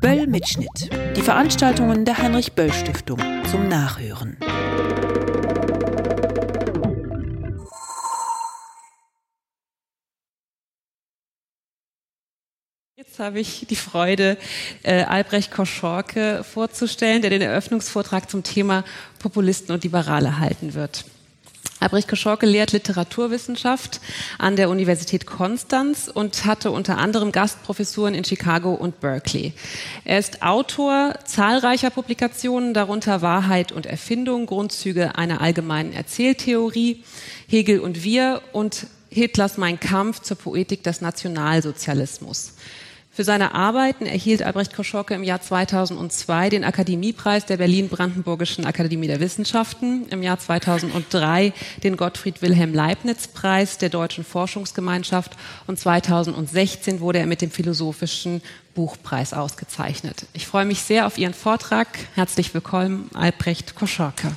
Böll Mitschnitt. Die Veranstaltungen der Heinrich Böll Stiftung zum Nachhören. Jetzt habe ich die Freude, äh, Albrecht Koschorke vorzustellen, der den Eröffnungsvortrag zum Thema Populisten und Liberale halten wird. Albrecht Koschorke lehrt Literaturwissenschaft an der Universität Konstanz und hatte unter anderem Gastprofessuren in Chicago und Berkeley. Er ist Autor zahlreicher Publikationen, darunter Wahrheit und Erfindung, Grundzüge einer allgemeinen Erzähltheorie, Hegel und Wir und Hitlers Mein Kampf zur Poetik des Nationalsozialismus. Für seine Arbeiten erhielt Albrecht Koschorke im Jahr 2002 den Akademiepreis der Berlin-Brandenburgischen Akademie der Wissenschaften, im Jahr 2003 den Gottfried Wilhelm Leibniz-Preis der Deutschen Forschungsgemeinschaft und 2016 wurde er mit dem Philosophischen Buchpreis ausgezeichnet. Ich freue mich sehr auf Ihren Vortrag. Herzlich willkommen, Albrecht Koschorke.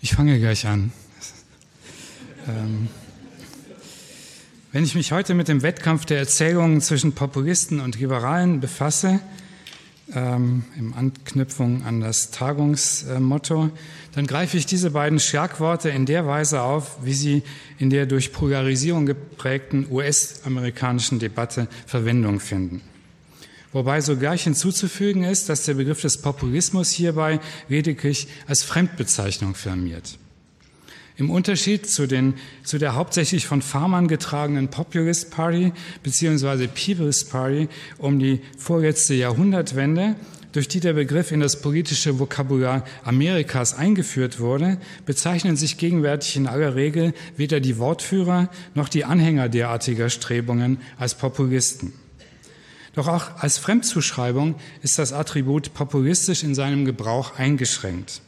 Ich fange gleich an. Ähm, wenn ich mich heute mit dem Wettkampf der Erzählungen zwischen Populisten und Liberalen befasse, ähm, im Anknüpfung an das Tagungsmotto, dann greife ich diese beiden Schlagworte in der Weise auf, wie sie in der durch Polarisierung geprägten US-amerikanischen Debatte Verwendung finden. Wobei sogleich hinzuzufügen ist, dass der Begriff des Populismus hierbei lediglich als Fremdbezeichnung firmiert. Im Unterschied zu, den, zu der hauptsächlich von Farmern getragenen Populist Party bzw. People's Party um die vorletzte Jahrhundertwende, durch die der Begriff in das politische Vokabular Amerikas eingeführt wurde, bezeichnen sich gegenwärtig in aller Regel weder die Wortführer noch die Anhänger derartiger Strebungen als Populisten. Doch auch als Fremdzuschreibung ist das Attribut populistisch in seinem Gebrauch eingeschränkt.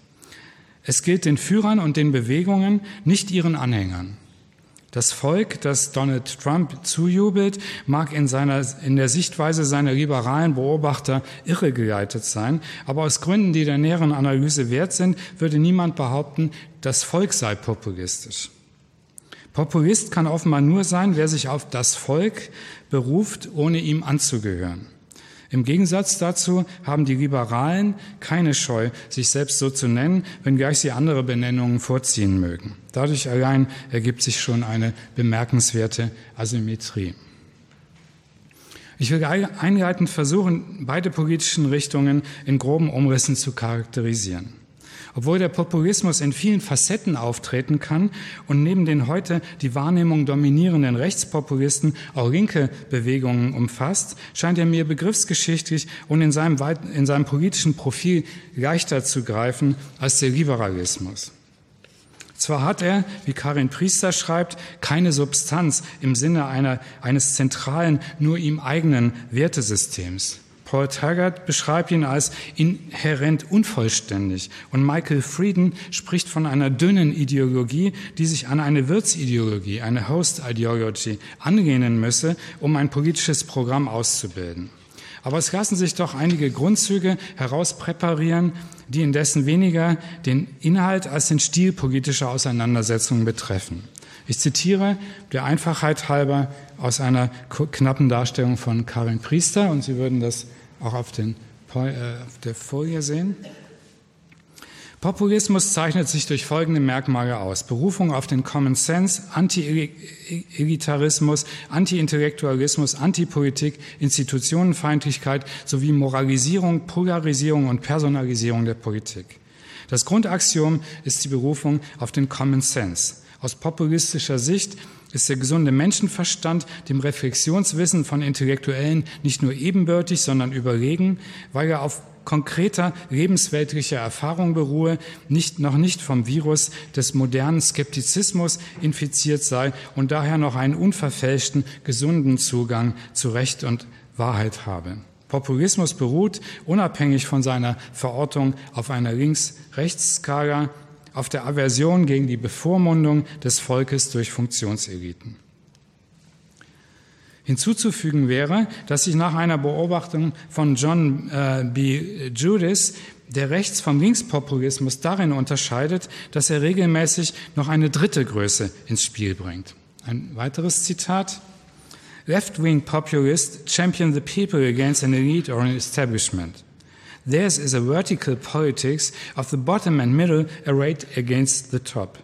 Es gilt den Führern und den Bewegungen, nicht ihren Anhängern. Das Volk, das Donald Trump zujubelt, mag in, seiner, in der Sichtweise seiner liberalen Beobachter irregeleitet sein, aber aus Gründen, die der näheren Analyse wert sind, würde niemand behaupten, das Volk sei populistisch. Populist kann offenbar nur sein, wer sich auf das Volk beruft, ohne ihm anzugehören. Im Gegensatz dazu haben die Liberalen keine Scheu, sich selbst so zu nennen, wenngleich sie andere Benennungen vorziehen mögen. Dadurch allein ergibt sich schon eine bemerkenswerte Asymmetrie. Ich will einleitend versuchen, beide politischen Richtungen in groben Umrissen zu charakterisieren. Obwohl der Populismus in vielen Facetten auftreten kann und neben den heute die Wahrnehmung dominierenden Rechtspopulisten auch linke Bewegungen umfasst, scheint er mir begriffsgeschichtlich und in seinem, in seinem politischen Profil leichter zu greifen als der Liberalismus. Zwar hat er, wie Karin Priester schreibt, keine Substanz im Sinne einer, eines zentralen, nur ihm eigenen Wertesystems. Paul Taggart beschreibt ihn als inhärent unvollständig und Michael Frieden spricht von einer dünnen Ideologie, die sich an eine Wirtsideologie, eine Host Ideology anlehnen müsse, um ein politisches Programm auszubilden. Aber es lassen sich doch einige Grundzüge herauspräparieren, die indessen weniger den Inhalt als den Stil politischer Auseinandersetzungen betreffen. Ich zitiere der Einfachheit halber aus einer knappen Darstellung von Karin Priester und Sie würden das auch auf, den, äh, auf der Folie sehen. Populismus zeichnet sich durch folgende Merkmale aus. Berufung auf den Common Sense, Anti-Elitarismus, Anti-Intellektualismus, Antipolitik, Institutionenfeindlichkeit sowie Moralisierung, Polarisierung und Personalisierung der Politik. Das Grundaxiom ist die Berufung auf den Common Sense. Aus populistischer Sicht ist der gesunde Menschenverstand dem Reflexionswissen von Intellektuellen nicht nur ebenbürtig, sondern überlegen, weil er auf konkreter lebensweltlicher Erfahrung beruhe, nicht, noch nicht vom Virus des modernen Skeptizismus infiziert sei und daher noch einen unverfälschten, gesunden Zugang zu Recht und Wahrheit habe. Populismus beruht, unabhängig von seiner Verortung, auf einer Links-Rechts-Skala, auf der Aversion gegen die Bevormundung des Volkes durch Funktionseliten. Hinzuzufügen wäre, dass sich nach einer Beobachtung von John äh, B. Judis der Rechts- vom Linkspopulismus darin unterscheidet, dass er regelmäßig noch eine dritte Größe ins Spiel bringt. Ein weiteres Zitat. Left-wing populists champion the people against an elite or an establishment. Theirs is a vertical politics of the bottom and middle arrayed against the top.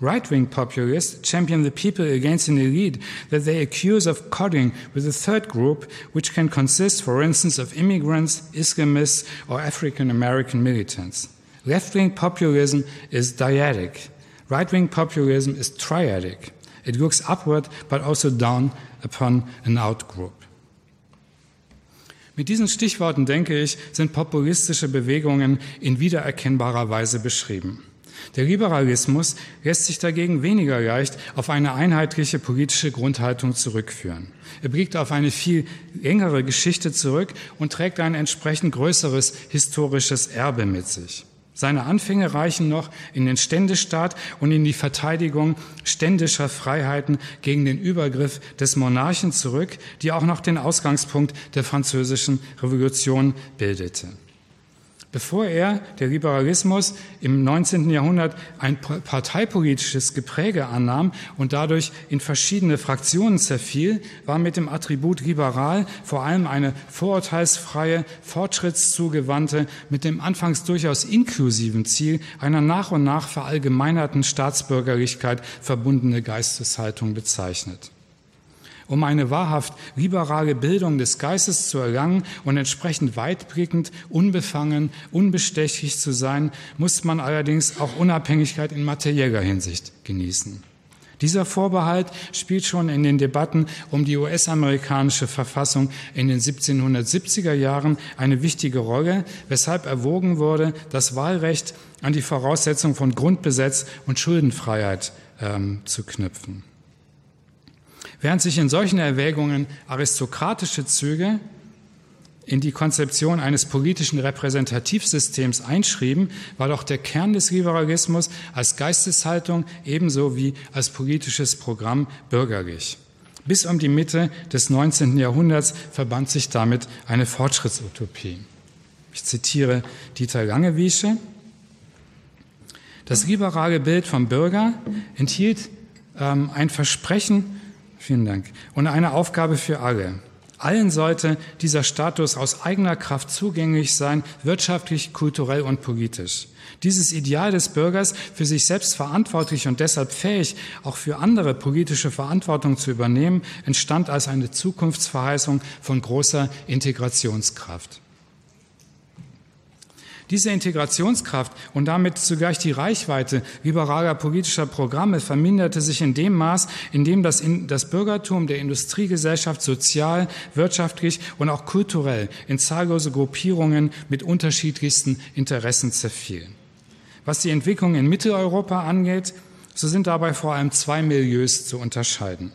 Right wing populists champion the people against an elite that they accuse of coding with a third group, which can consist, for instance, of immigrants, Islamists, or African American militants. Left wing populism is dyadic. Right wing populism is triadic. It looks upward but also down upon an outgroup. Mit diesen Stichworten, denke ich, sind populistische Bewegungen in wiedererkennbarer Weise beschrieben. Der Liberalismus lässt sich dagegen weniger leicht auf eine einheitliche politische Grundhaltung zurückführen. Er blickt auf eine viel längere Geschichte zurück und trägt ein entsprechend größeres historisches Erbe mit sich. Seine Anfänge reichen noch in den Ständestaat und in die Verteidigung ständischer Freiheiten gegen den Übergriff des Monarchen zurück, die auch noch den Ausgangspunkt der französischen Revolution bildete. Bevor er, der Liberalismus, im 19. Jahrhundert ein parteipolitisches Gepräge annahm und dadurch in verschiedene Fraktionen zerfiel, war mit dem Attribut liberal vor allem eine vorurteilsfreie, fortschrittszugewandte, mit dem anfangs durchaus inklusiven Ziel einer nach und nach verallgemeinerten Staatsbürgerlichkeit verbundene Geisteshaltung bezeichnet. Um eine wahrhaft liberale Bildung des Geistes zu erlangen und entsprechend weitblickend, unbefangen, unbestechlich zu sein, muss man allerdings auch Unabhängigkeit in materieller Hinsicht genießen. Dieser Vorbehalt spielt schon in den Debatten um die US-amerikanische Verfassung in den 1770er Jahren eine wichtige Rolle, weshalb erwogen wurde, das Wahlrecht an die Voraussetzung von Grundbesetz und Schuldenfreiheit ähm, zu knüpfen. Während sich in solchen Erwägungen aristokratische Züge in die Konzeption eines politischen Repräsentativsystems einschrieben, war doch der Kern des Liberalismus als Geisteshaltung ebenso wie als politisches Programm bürgerlich. Bis um die Mitte des 19. Jahrhunderts verband sich damit eine Fortschrittsutopie. Ich zitiere Dieter Langewiesche. Das liberale Bild vom Bürger enthielt ähm, ein Versprechen Vielen Dank. Und eine Aufgabe für alle. Allen sollte dieser Status aus eigener Kraft zugänglich sein, wirtschaftlich, kulturell und politisch. Dieses Ideal des Bürgers, für sich selbst verantwortlich und deshalb fähig, auch für andere politische Verantwortung zu übernehmen, entstand als eine Zukunftsverheißung von großer Integrationskraft. Diese Integrationskraft und damit zugleich die Reichweite liberaler politischer Programme verminderte sich in dem Maß, in dem das, in, das Bürgertum der Industriegesellschaft sozial, wirtschaftlich und auch kulturell in zahllose Gruppierungen mit unterschiedlichsten Interessen zerfiel. Was die Entwicklung in Mitteleuropa angeht, so sind dabei vor allem zwei Milieus zu unterscheiden.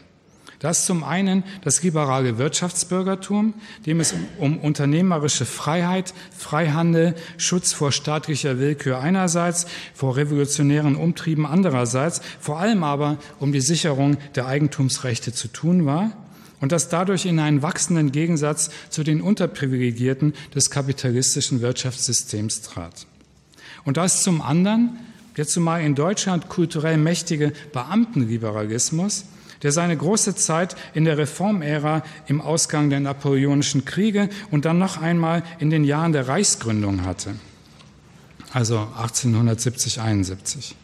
Das zum einen das liberale Wirtschaftsbürgertum, dem es um unternehmerische Freiheit, Freihandel, Schutz vor staatlicher Willkür einerseits, vor revolutionären Umtrieben andererseits, vor allem aber um die Sicherung der Eigentumsrechte zu tun war und das dadurch in einen wachsenden Gegensatz zu den Unterprivilegierten des kapitalistischen Wirtschaftssystems trat. Und das zum anderen der zumal in Deutschland kulturell mächtige Beamtenliberalismus, der seine große Zeit in der Reformära im Ausgang der napoleonischen Kriege und dann noch einmal in den Jahren der Reichsgründung hatte, also 1870, 71.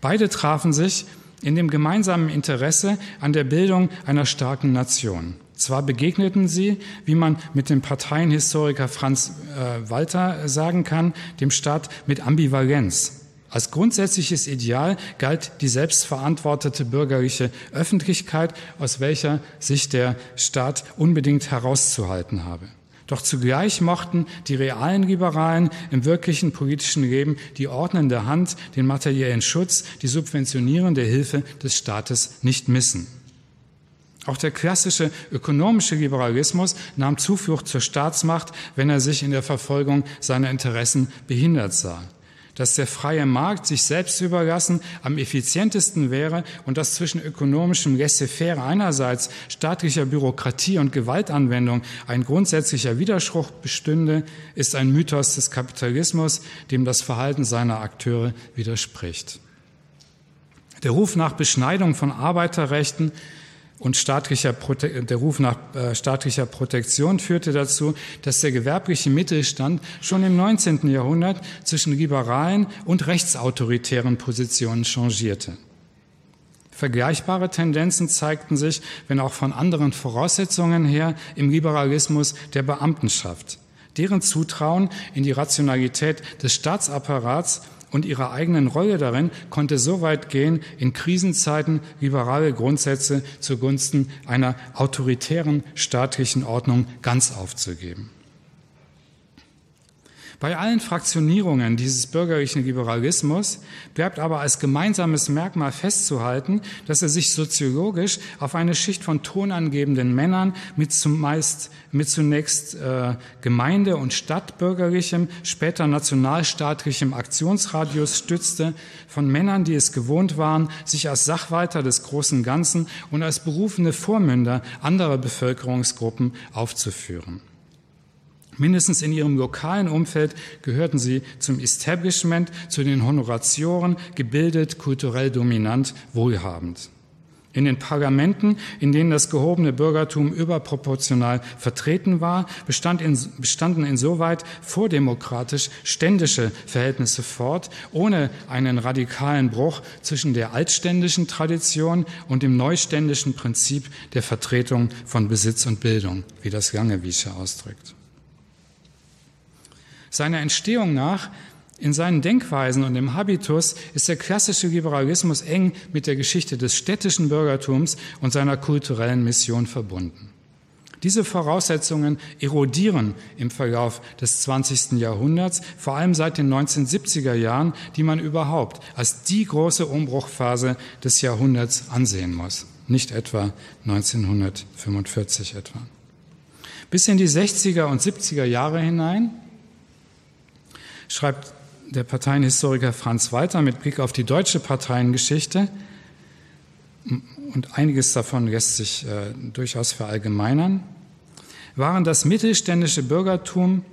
Beide trafen sich in dem gemeinsamen Interesse an der Bildung einer starken Nation. Zwar begegneten sie, wie man mit dem Parteienhistoriker Franz äh, Walter sagen kann, dem Staat mit Ambivalenz. Als grundsätzliches Ideal galt die selbstverantwortete bürgerliche Öffentlichkeit, aus welcher sich der Staat unbedingt herauszuhalten habe. Doch zugleich mochten die realen Liberalen im wirklichen politischen Leben die ordnende Hand, den materiellen Schutz, die subventionierende Hilfe des Staates nicht missen. Auch der klassische ökonomische Liberalismus nahm Zuflucht zur Staatsmacht, wenn er sich in der Verfolgung seiner Interessen behindert sah. Dass der freie Markt sich selbst überlassen am effizientesten wäre und dass zwischen ökonomischem Laissez-faire einerseits, staatlicher Bürokratie und Gewaltanwendung ein grundsätzlicher Widerspruch bestünde, ist ein Mythos des Kapitalismus, dem das Verhalten seiner Akteure widerspricht. Der Ruf nach Beschneidung von Arbeiterrechten und staatlicher Prote der Ruf nach äh, staatlicher Protektion führte dazu, dass der gewerbliche Mittelstand schon im 19. Jahrhundert zwischen liberalen und rechtsautoritären Positionen changierte. Vergleichbare Tendenzen zeigten sich, wenn auch von anderen Voraussetzungen her, im Liberalismus der Beamtenschaft. Deren Zutrauen in die Rationalität des Staatsapparats und ihrer eigenen Rolle darin konnte so weit gehen, in Krisenzeiten liberale Grundsätze zugunsten einer autoritären staatlichen Ordnung ganz aufzugeben. Bei allen Fraktionierungen dieses bürgerlichen Liberalismus bleibt aber als gemeinsames Merkmal festzuhalten, dass er sich soziologisch auf eine Schicht von tonangebenden Männern mit zumeist mit zunächst äh, Gemeinde- und Stadtbürgerlichem, später nationalstaatlichem Aktionsradius stützte, von Männern, die es gewohnt waren, sich als Sachwalter des großen Ganzen und als berufene Vormünder anderer Bevölkerungsgruppen aufzuführen. Mindestens in ihrem lokalen Umfeld gehörten sie zum Establishment, zu den Honoratioren, gebildet, kulturell dominant, wohlhabend. In den Parlamenten, in denen das gehobene Bürgertum überproportional vertreten war, bestand in, bestanden insoweit vordemokratisch ständische Verhältnisse fort, ohne einen radikalen Bruch zwischen der altständischen Tradition und dem neuständischen Prinzip der Vertretung von Besitz und Bildung, wie das Langewiesche ausdrückt. Seiner Entstehung nach, in seinen Denkweisen und im Habitus ist der klassische Liberalismus eng mit der Geschichte des städtischen Bürgertums und seiner kulturellen Mission verbunden. Diese Voraussetzungen erodieren im Verlauf des 20. Jahrhunderts, vor allem seit den 1970er Jahren, die man überhaupt als die große Umbruchphase des Jahrhunderts ansehen muss, nicht etwa 1945 etwa. Bis in die 60er und 70er Jahre hinein schreibt der Parteienhistoriker Franz Walter mit Blick auf die deutsche Parteiengeschichte, und einiges davon lässt sich äh, durchaus verallgemeinern, waren das mittelständische Bürgertum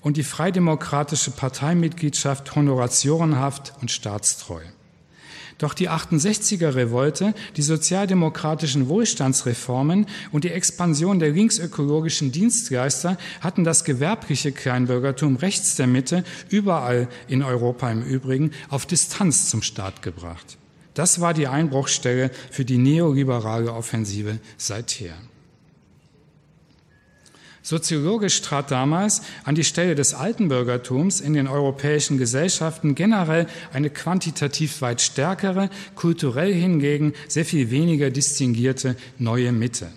und die freidemokratische Parteimitgliedschaft honoratiorenhaft und staatstreu. Doch die 68er Revolte, die sozialdemokratischen Wohlstandsreformen und die Expansion der linksökologischen Dienstleister hatten das gewerbliche Kleinbürgertum rechts der Mitte, überall in Europa im Übrigen, auf Distanz zum Staat gebracht. Das war die Einbruchstelle für die neoliberale Offensive seither. Soziologisch trat damals an die Stelle des alten Bürgertums in den europäischen Gesellschaften generell eine quantitativ weit stärkere, kulturell hingegen sehr viel weniger distinguierte neue Mitte.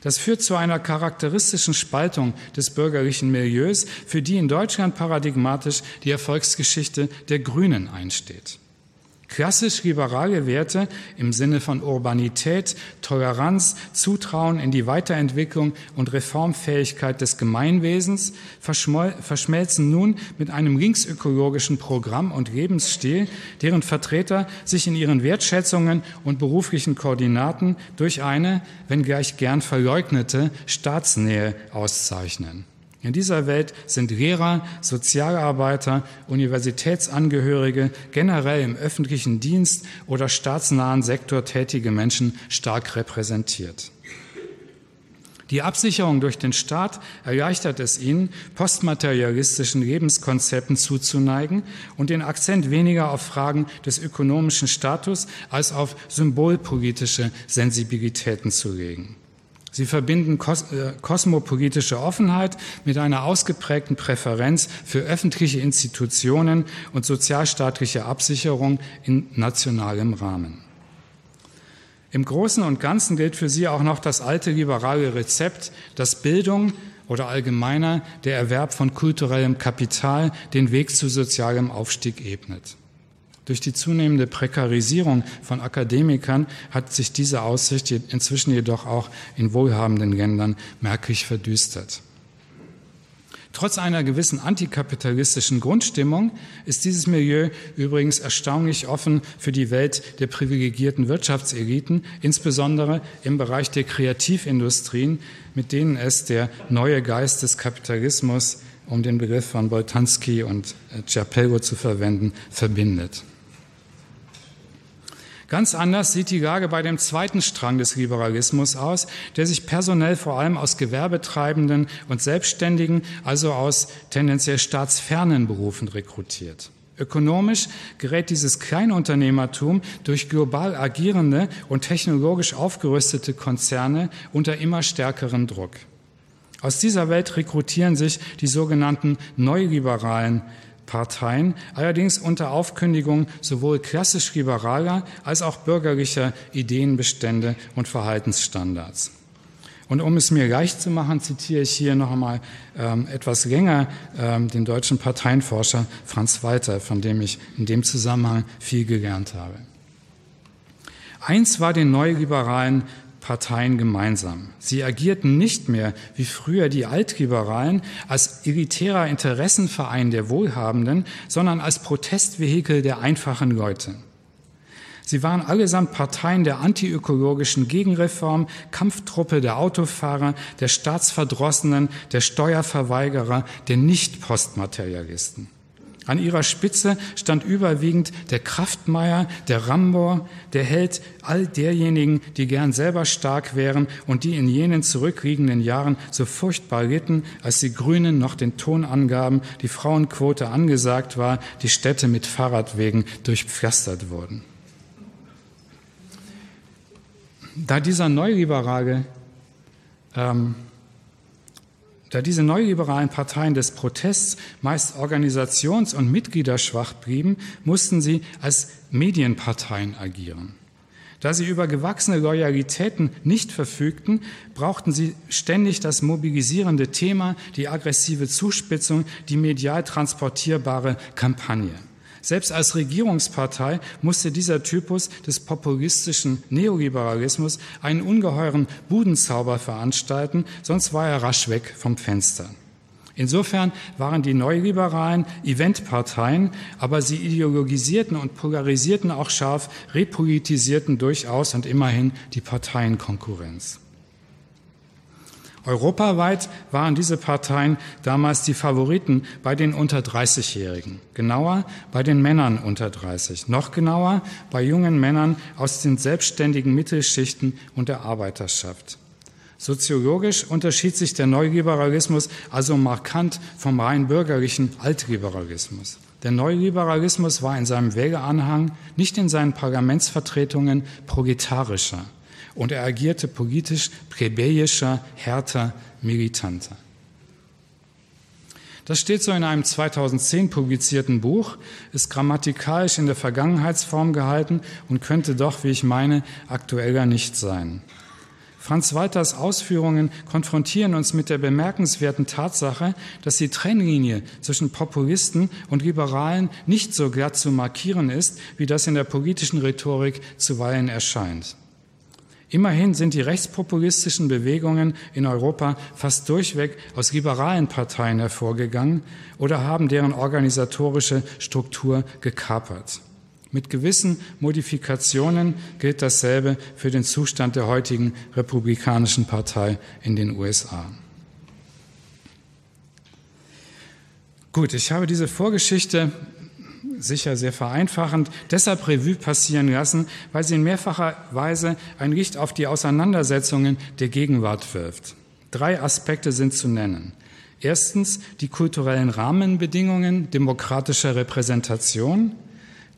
Das führt zu einer charakteristischen Spaltung des bürgerlichen Milieus, für die in Deutschland paradigmatisch die Erfolgsgeschichte der Grünen einsteht. Klassisch liberale Werte im Sinne von Urbanität, Toleranz, Zutrauen in die Weiterentwicklung und Reformfähigkeit des Gemeinwesens verschmelzen nun mit einem linksökologischen Programm und Lebensstil, deren Vertreter sich in ihren Wertschätzungen und beruflichen Koordinaten durch eine, wenngleich gern verleugnete, Staatsnähe auszeichnen. In dieser Welt sind Lehrer, Sozialarbeiter, Universitätsangehörige, generell im öffentlichen Dienst oder staatsnahen Sektor tätige Menschen stark repräsentiert. Die Absicherung durch den Staat erleichtert es ihnen, postmaterialistischen Lebenskonzepten zuzuneigen und den Akzent weniger auf Fragen des ökonomischen Status als auf symbolpolitische Sensibilitäten zu legen. Sie verbinden kos äh, kosmopolitische Offenheit mit einer ausgeprägten Präferenz für öffentliche Institutionen und sozialstaatliche Absicherung in nationalem Rahmen. Im Großen und Ganzen gilt für sie auch noch das alte liberale Rezept, dass Bildung oder allgemeiner der Erwerb von kulturellem Kapital den Weg zu sozialem Aufstieg ebnet. Durch die zunehmende Prekarisierung von Akademikern hat sich diese Aussicht inzwischen jedoch auch in wohlhabenden Ländern merklich verdüstert. Trotz einer gewissen antikapitalistischen Grundstimmung ist dieses Milieu übrigens erstaunlich offen für die Welt der privilegierten Wirtschaftseliten, insbesondere im Bereich der Kreativindustrien, mit denen es der neue Geist des Kapitalismus, um den Begriff von Boltanski und Ciapello zu verwenden, verbindet. Ganz anders sieht die Lage bei dem zweiten Strang des Liberalismus aus, der sich personell vor allem aus Gewerbetreibenden und Selbstständigen, also aus tendenziell staatsfernen Berufen rekrutiert. Ökonomisch gerät dieses Kleinunternehmertum durch global agierende und technologisch aufgerüstete Konzerne unter immer stärkeren Druck. Aus dieser Welt rekrutieren sich die sogenannten Neoliberalen Parteien, allerdings unter Aufkündigung sowohl klassisch liberaler als auch bürgerlicher Ideenbestände und Verhaltensstandards. Und um es mir leicht zu machen, zitiere ich hier noch einmal ähm, etwas länger ähm, den deutschen Parteienforscher Franz Walter, von dem ich in dem Zusammenhang viel gelernt habe. Eins war den Neoliberalen Parteien gemeinsam. Sie agierten nicht mehr wie früher die Altliberalen als elitärer Interessenverein der Wohlhabenden, sondern als Protestvehikel der einfachen Leute. Sie waren allesamt Parteien der antiökologischen Gegenreform, Kampftruppe der Autofahrer, der Staatsverdrossenen, der Steuerverweigerer, der Nicht-Postmaterialisten. An ihrer Spitze stand überwiegend der Kraftmeier, der Rambor, der Held all derjenigen, die gern selber stark wären und die in jenen zurückliegenden Jahren so furchtbar litten, als die Grünen noch den Ton angaben, die Frauenquote angesagt war, die Städte mit Fahrradwegen durchpflastert wurden. Da dieser Neoliberale ähm, da diese neoliberalen Parteien des Protests meist organisations- und mitgliederschwach blieben, mussten sie als Medienparteien agieren. Da sie über gewachsene Loyalitäten nicht verfügten, brauchten sie ständig das mobilisierende Thema, die aggressive Zuspitzung, die medial transportierbare Kampagne. Selbst als Regierungspartei musste dieser Typus des populistischen Neoliberalismus einen ungeheuren Budenzauber veranstalten, sonst war er rasch weg vom Fenster. Insofern waren die Neoliberalen Eventparteien, aber sie ideologisierten und polarisierten auch scharf, repolitisierten durchaus und immerhin die Parteienkonkurrenz. Europaweit waren diese Parteien damals die Favoriten bei den unter 30-Jährigen, genauer bei den Männern unter 30, noch genauer bei jungen Männern aus den selbstständigen Mittelschichten und der Arbeiterschaft. Soziologisch unterschied sich der Neoliberalismus also markant vom rein bürgerlichen Altliberalismus. Der Neoliberalismus war in seinem Wähleranhang, nicht in seinen Parlamentsvertretungen, proletarischer und er agierte politisch plebejischer, härter, militanter. Das steht so in einem 2010 publizierten Buch, ist grammatikalisch in der Vergangenheitsform gehalten und könnte doch, wie ich meine, aktueller nicht sein. Franz Walters Ausführungen konfrontieren uns mit der bemerkenswerten Tatsache, dass die Trennlinie zwischen Populisten und Liberalen nicht so glatt zu markieren ist, wie das in der politischen Rhetorik zuweilen erscheint. Immerhin sind die rechtspopulistischen Bewegungen in Europa fast durchweg aus liberalen Parteien hervorgegangen oder haben deren organisatorische Struktur gekapert. Mit gewissen Modifikationen gilt dasselbe für den Zustand der heutigen Republikanischen Partei in den USA. Gut, ich habe diese Vorgeschichte sicher sehr vereinfachend, deshalb Revue passieren lassen, weil sie in mehrfacher Weise ein Licht auf die Auseinandersetzungen der Gegenwart wirft. Drei Aspekte sind zu nennen. Erstens die kulturellen Rahmenbedingungen demokratischer Repräsentation.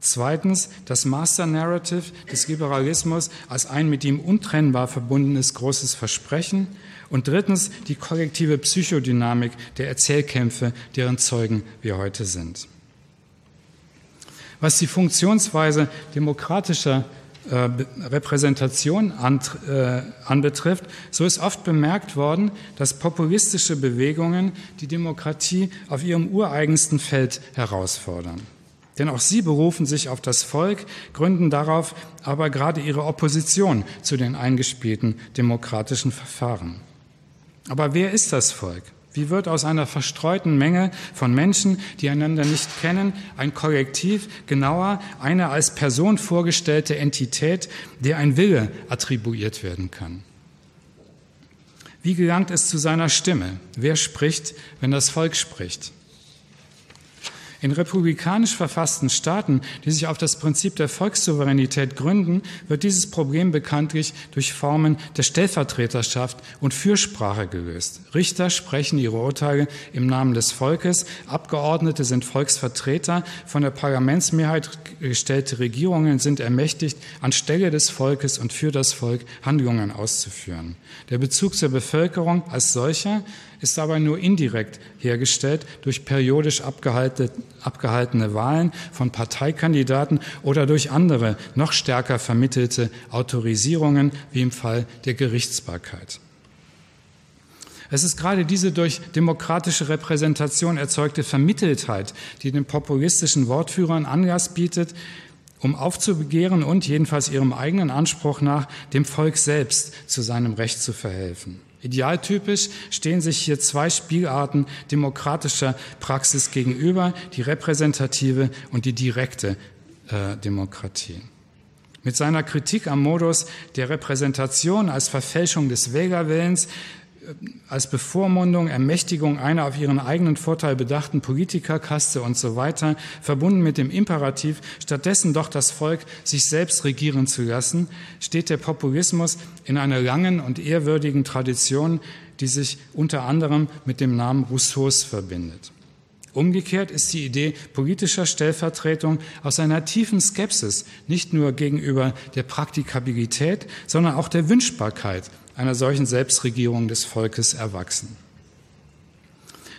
Zweitens das Master Narrative des Liberalismus als ein mit ihm untrennbar verbundenes großes Versprechen. Und drittens die kollektive Psychodynamik der Erzählkämpfe, deren Zeugen wir heute sind. Was die Funktionsweise demokratischer äh, Repräsentation an, äh, anbetrifft, so ist oft bemerkt worden, dass populistische Bewegungen die Demokratie auf ihrem ureigensten Feld herausfordern. Denn auch sie berufen sich auf das Volk, gründen darauf aber gerade ihre Opposition zu den eingespielten demokratischen Verfahren. Aber wer ist das Volk? Wie wird aus einer verstreuten Menge von Menschen, die einander nicht kennen, ein Kollektiv, genauer eine als Person vorgestellte Entität, der ein Wille attribuiert werden kann? Wie gelangt es zu seiner Stimme? Wer spricht, wenn das Volk spricht? In republikanisch verfassten Staaten, die sich auf das Prinzip der Volkssouveränität gründen, wird dieses Problem bekanntlich durch Formen der Stellvertreterschaft und Fürsprache gelöst. Richter sprechen ihre Urteile im Namen des Volkes, Abgeordnete sind Volksvertreter, von der Parlamentsmehrheit gestellte Regierungen sind ermächtigt, anstelle des Volkes und für das Volk Handlungen auszuführen. Der Bezug zur Bevölkerung als solcher ist dabei nur indirekt hergestellt durch periodisch abgehaltene Wahlen von Parteikandidaten oder durch andere, noch stärker vermittelte Autorisierungen, wie im Fall der Gerichtsbarkeit. Es ist gerade diese durch demokratische Repräsentation erzeugte Vermitteltheit, die den populistischen Wortführern Anlass bietet, um aufzubegehren und jedenfalls ihrem eigenen Anspruch nach dem Volk selbst zu seinem Recht zu verhelfen. Idealtypisch stehen sich hier zwei Spielarten demokratischer Praxis gegenüber, die repräsentative und die direkte äh, Demokratie. Mit seiner Kritik am Modus der Repräsentation als Verfälschung des Wählerwillens als Bevormundung, Ermächtigung einer auf ihren eigenen Vorteil bedachten Politikerkaste und so weiter, verbunden mit dem Imperativ, stattdessen doch das Volk sich selbst regieren zu lassen, steht der Populismus in einer langen und ehrwürdigen Tradition, die sich unter anderem mit dem Namen Rousseaus verbindet. Umgekehrt ist die Idee politischer Stellvertretung aus einer tiefen Skepsis nicht nur gegenüber der Praktikabilität, sondern auch der Wünschbarkeit einer solchen Selbstregierung des Volkes erwachsen.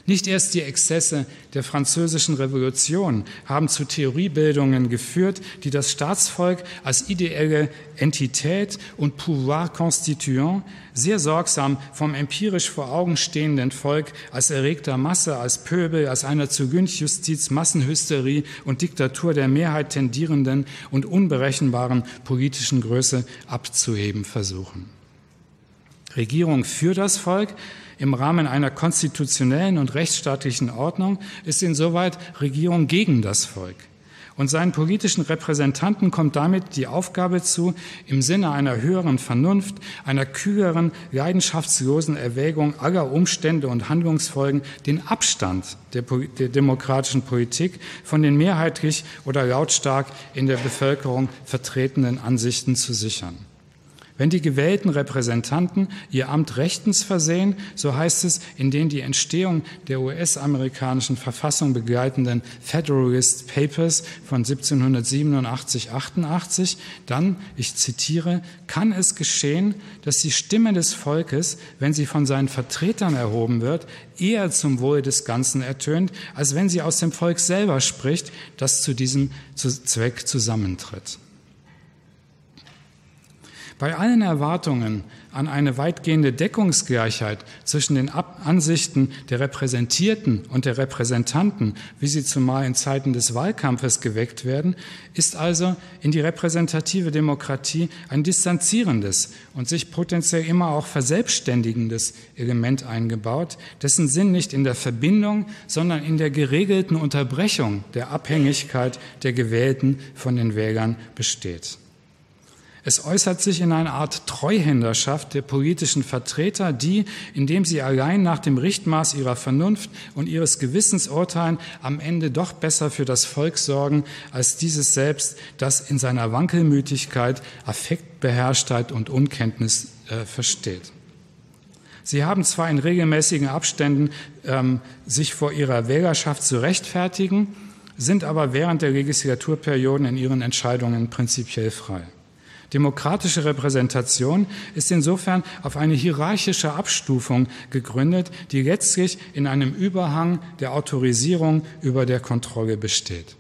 Nicht erst die Exzesse der französischen Revolution haben zu Theoriebildungen geführt, die das Staatsvolk als ideelle Entität und Pouvoir constituant sehr sorgsam vom empirisch vor Augen stehenden Volk als erregter Masse, als Pöbel, als einer zu Lynchjustiz, Massenhysterie und Diktatur der Mehrheit tendierenden und unberechenbaren politischen Größe abzuheben versuchen. Regierung für das Volk im Rahmen einer konstitutionellen und rechtsstaatlichen Ordnung ist insoweit Regierung gegen das Volk. Und seinen politischen Repräsentanten kommt damit die Aufgabe zu, im Sinne einer höheren Vernunft, einer kühleren, leidenschaftslosen Erwägung aller Umstände und Handlungsfolgen den Abstand der, der demokratischen Politik von den mehrheitlich oder lautstark in der Bevölkerung vertretenen Ansichten zu sichern. Wenn die gewählten Repräsentanten ihr Amt rechtens versehen, so heißt es in den die Entstehung der US-amerikanischen Verfassung begleitenden Federalist Papers von 1787-88, dann, ich zitiere, kann es geschehen, dass die Stimme des Volkes, wenn sie von seinen Vertretern erhoben wird, eher zum Wohle des Ganzen ertönt, als wenn sie aus dem Volk selber spricht, das zu diesem Zweck zusammentritt. Bei allen Erwartungen an eine weitgehende Deckungsgleichheit zwischen den Ansichten der Repräsentierten und der Repräsentanten, wie sie zumal in Zeiten des Wahlkampfes geweckt werden, ist also in die repräsentative Demokratie ein distanzierendes und sich potenziell immer auch verselbstständigendes Element eingebaut, dessen Sinn nicht in der Verbindung, sondern in der geregelten Unterbrechung der Abhängigkeit der Gewählten von den Wählern besteht. Es äußert sich in einer Art Treuhänderschaft der politischen Vertreter, die, indem sie allein nach dem Richtmaß ihrer Vernunft und ihres Gewissens urteilen, am Ende doch besser für das Volk sorgen, als dieses selbst, das in seiner Wankelmütigkeit, Affektbeherrschtheit und Unkenntnis äh, versteht. Sie haben zwar in regelmäßigen Abständen ähm, sich vor ihrer Wählerschaft zu rechtfertigen, sind aber während der Legislaturperioden in ihren Entscheidungen prinzipiell frei. Demokratische Repräsentation ist insofern auf eine hierarchische Abstufung gegründet, die letztlich in einem Überhang der Autorisierung über der Kontrolle besteht.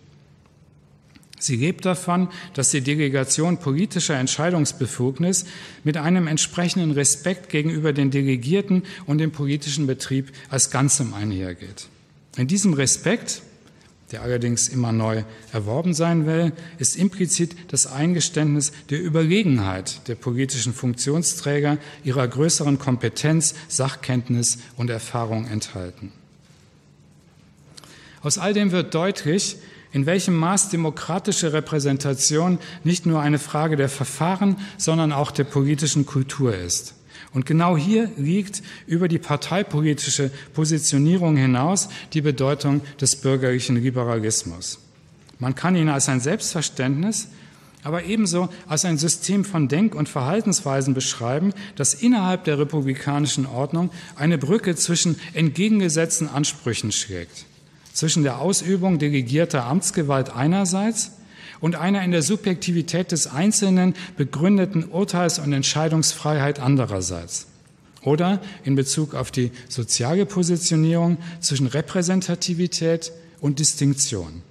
Sie lebt davon, dass die Delegation politischer Entscheidungsbefugnis mit einem entsprechenden Respekt gegenüber den Delegierten und dem politischen Betrieb als Ganzem einhergeht. In diesem Respekt der allerdings immer neu erworben sein will, ist implizit das Eingeständnis der Überlegenheit der politischen Funktionsträger ihrer größeren Kompetenz, Sachkenntnis und Erfahrung enthalten. Aus all dem wird deutlich, in welchem Maß demokratische Repräsentation nicht nur eine Frage der Verfahren, sondern auch der politischen Kultur ist. Und genau hier liegt über die parteipolitische Positionierung hinaus die Bedeutung des bürgerlichen Liberalismus. Man kann ihn als ein Selbstverständnis, aber ebenso als ein System von Denk- und Verhaltensweisen beschreiben, das innerhalb der republikanischen Ordnung eine Brücke zwischen entgegengesetzten Ansprüchen schlägt. Zwischen der Ausübung delegierter Amtsgewalt einerseits und einer in der Subjektivität des Einzelnen begründeten Urteils- und Entscheidungsfreiheit andererseits. Oder in Bezug auf die soziale Positionierung zwischen Repräsentativität und Distinktion.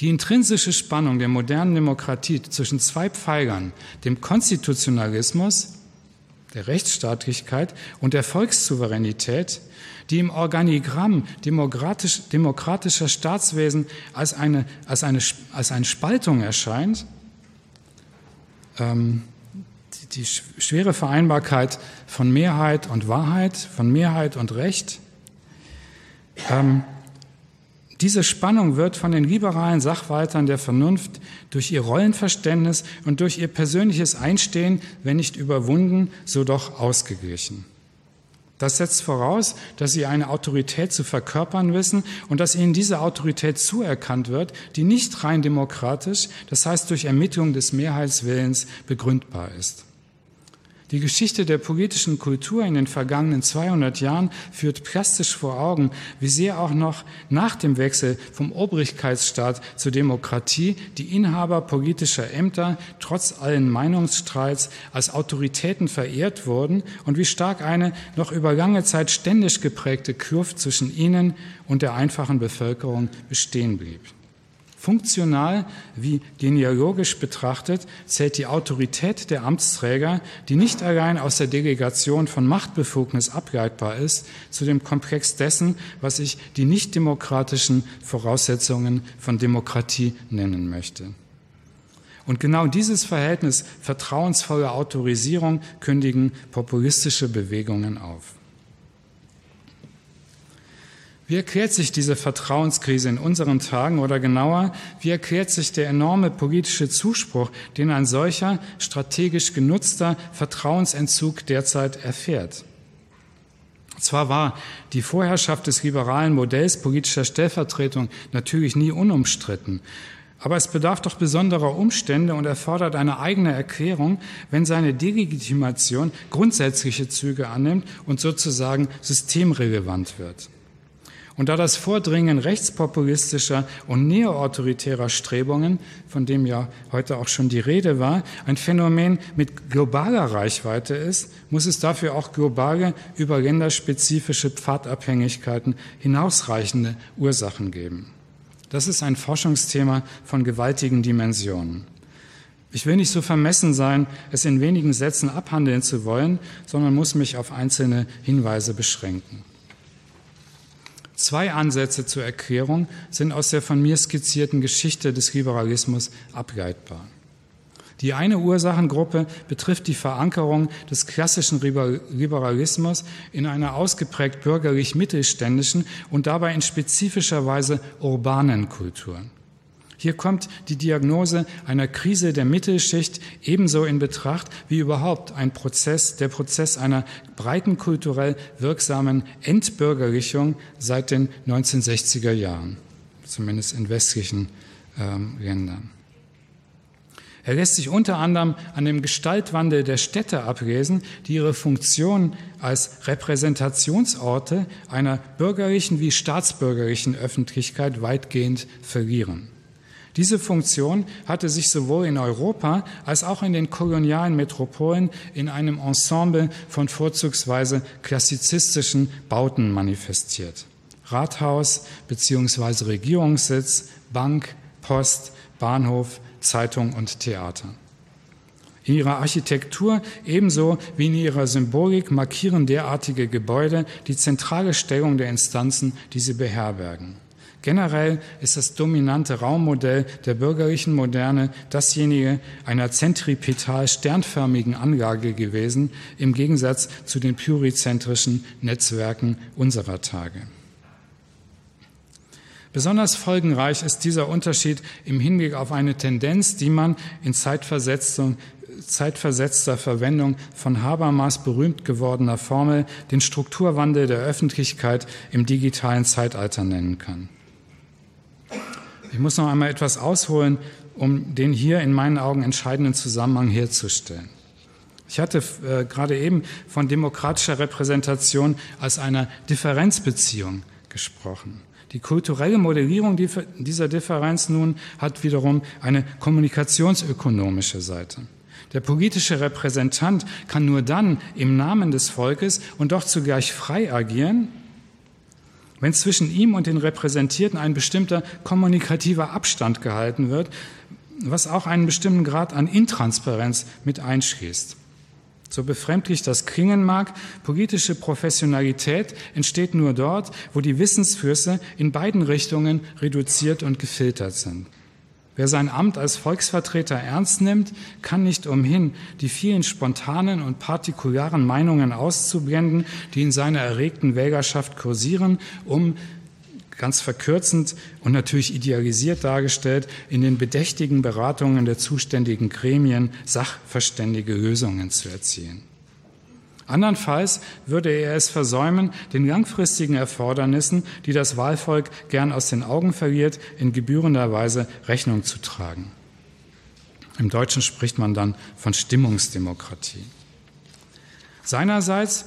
Die intrinsische Spannung der modernen Demokratie zwischen zwei Pfeilern, dem Konstitutionalismus, der Rechtsstaatlichkeit und der Volkssouveränität, die im Organigramm demokratisch, demokratischer Staatswesen als eine, als eine, als eine Spaltung erscheint, ähm, die, die schwere Vereinbarkeit von Mehrheit und Wahrheit, von Mehrheit und Recht, ähm, diese Spannung wird von den liberalen Sachwaltern der Vernunft durch ihr Rollenverständnis und durch ihr persönliches Einstehen, wenn nicht überwunden, so doch ausgeglichen. Das setzt voraus, dass sie eine Autorität zu verkörpern wissen und dass ihnen diese Autorität zuerkannt wird, die nicht rein demokratisch, das heißt durch Ermittlung des Mehrheitswillens begründbar ist. Die Geschichte der politischen Kultur in den vergangenen 200 Jahren führt plastisch vor Augen, wie sehr auch noch nach dem Wechsel vom Obrigkeitsstaat zur Demokratie die Inhaber politischer Ämter trotz allen Meinungsstreits als Autoritäten verehrt wurden und wie stark eine noch über lange Zeit ständig geprägte Kluft zwischen ihnen und der einfachen Bevölkerung bestehen blieb. Funktional wie genealogisch betrachtet zählt die Autorität der Amtsträger, die nicht allein aus der Delegation von Machtbefugnis ableitbar ist, zu dem Komplex dessen, was ich die nicht demokratischen Voraussetzungen von Demokratie nennen möchte. Und genau dieses Verhältnis vertrauensvoller Autorisierung kündigen populistische Bewegungen auf. Wie erklärt sich diese Vertrauenskrise in unseren Tagen oder genauer, wie erklärt sich der enorme politische Zuspruch, den ein solcher strategisch genutzter Vertrauensentzug derzeit erfährt? Zwar war die Vorherrschaft des liberalen Modells politischer Stellvertretung natürlich nie unumstritten, aber es bedarf doch besonderer Umstände und erfordert eine eigene Erklärung, wenn seine Delegitimation grundsätzliche Züge annimmt und sozusagen systemrelevant wird. Und da das Vordringen rechtspopulistischer und neoautoritärer Strebungen, von dem ja heute auch schon die Rede war, ein Phänomen mit globaler Reichweite ist, muss es dafür auch globale, über länderspezifische Pfadabhängigkeiten hinausreichende Ursachen geben. Das ist ein Forschungsthema von gewaltigen Dimensionen. Ich will nicht so vermessen sein, es in wenigen Sätzen abhandeln zu wollen, sondern muss mich auf einzelne Hinweise beschränken. Zwei Ansätze zur Erklärung sind aus der von mir skizzierten Geschichte des Liberalismus ableitbar. Die eine Ursachengruppe betrifft die Verankerung des klassischen Liberalismus in einer ausgeprägt bürgerlich-mittelständischen und dabei in spezifischer Weise urbanen Kultur. Hier kommt die Diagnose einer Krise der Mittelschicht ebenso in Betracht wie überhaupt ein Prozess, der Prozess einer breiten kulturell wirksamen Entbürgerlichung seit den 1960er Jahren, zumindest in westlichen ähm, Ländern. Er lässt sich unter anderem an dem Gestaltwandel der Städte ablesen, die ihre Funktion als Repräsentationsorte einer bürgerlichen wie staatsbürgerlichen Öffentlichkeit weitgehend verlieren. Diese Funktion hatte sich sowohl in Europa als auch in den kolonialen Metropolen in einem Ensemble von vorzugsweise klassizistischen Bauten manifestiert. Rathaus bzw. Regierungssitz, Bank, Post, Bahnhof, Zeitung und Theater. In ihrer Architektur ebenso wie in ihrer Symbolik markieren derartige Gebäude die zentrale Stellung der Instanzen, die sie beherbergen. Generell ist das dominante Raummodell der bürgerlichen Moderne dasjenige einer zentripetal sternförmigen Anlage gewesen, im Gegensatz zu den plurizentrischen Netzwerken unserer Tage. Besonders folgenreich ist dieser Unterschied im Hinblick auf eine Tendenz, die man in zeitversetzter Verwendung von Habermas berühmt gewordener Formel den Strukturwandel der Öffentlichkeit im digitalen Zeitalter nennen kann. Ich muss noch einmal etwas ausholen, um den hier in meinen Augen entscheidenden Zusammenhang herzustellen. Ich hatte äh, gerade eben von demokratischer Repräsentation als einer Differenzbeziehung gesprochen. Die kulturelle Modellierung dieser Differenz nun hat wiederum eine kommunikationsökonomische Seite. Der politische Repräsentant kann nur dann im Namen des Volkes und doch zugleich frei agieren, wenn zwischen ihm und den Repräsentierten ein bestimmter kommunikativer Abstand gehalten wird, was auch einen bestimmten Grad an Intransparenz mit einschließt. So befremdlich das klingen mag, politische Professionalität entsteht nur dort, wo die Wissensflüsse in beiden Richtungen reduziert und gefiltert sind. Wer sein Amt als Volksvertreter ernst nimmt, kann nicht umhin, die vielen spontanen und partikularen Meinungen auszublenden, die in seiner erregten Wählerschaft kursieren, um ganz verkürzend und natürlich idealisiert dargestellt, in den bedächtigen Beratungen der zuständigen Gremien sachverständige Lösungen zu erzielen. Andernfalls würde er es versäumen, den langfristigen Erfordernissen, die das Wahlvolk gern aus den Augen verliert, in gebührender Weise Rechnung zu tragen. Im Deutschen spricht man dann von Stimmungsdemokratie. Seinerseits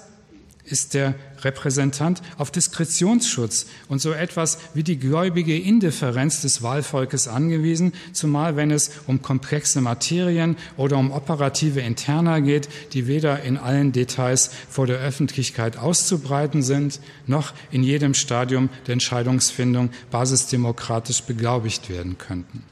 ist der Repräsentant auf Diskretionsschutz und so etwas wie die gläubige Indifferenz des Wahlvolkes angewiesen, zumal wenn es um komplexe Materien oder um operative Interna geht, die weder in allen Details vor der Öffentlichkeit auszubreiten sind, noch in jedem Stadium der Entscheidungsfindung basisdemokratisch beglaubigt werden könnten.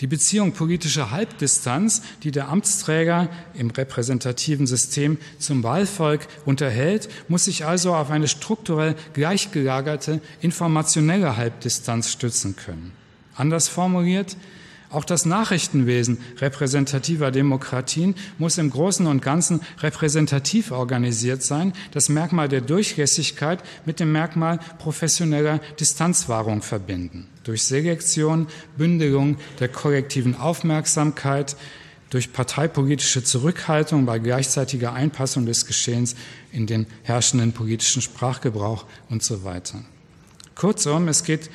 Die Beziehung politischer Halbdistanz, die der Amtsträger im repräsentativen System zum Wahlvolk unterhält, muss sich also auf eine strukturell gleichgelagerte informationelle Halbdistanz stützen können. Anders formuliert, auch das Nachrichtenwesen repräsentativer Demokratien muss im Großen und Ganzen repräsentativ organisiert sein, das Merkmal der Durchlässigkeit mit dem Merkmal professioneller Distanzwahrung verbinden. Durch Selektion, Bündelung der kollektiven Aufmerksamkeit, durch parteipolitische Zurückhaltung bei gleichzeitiger Einpassung des Geschehens in den herrschenden politischen Sprachgebrauch und so weiter. Kurzum, es geht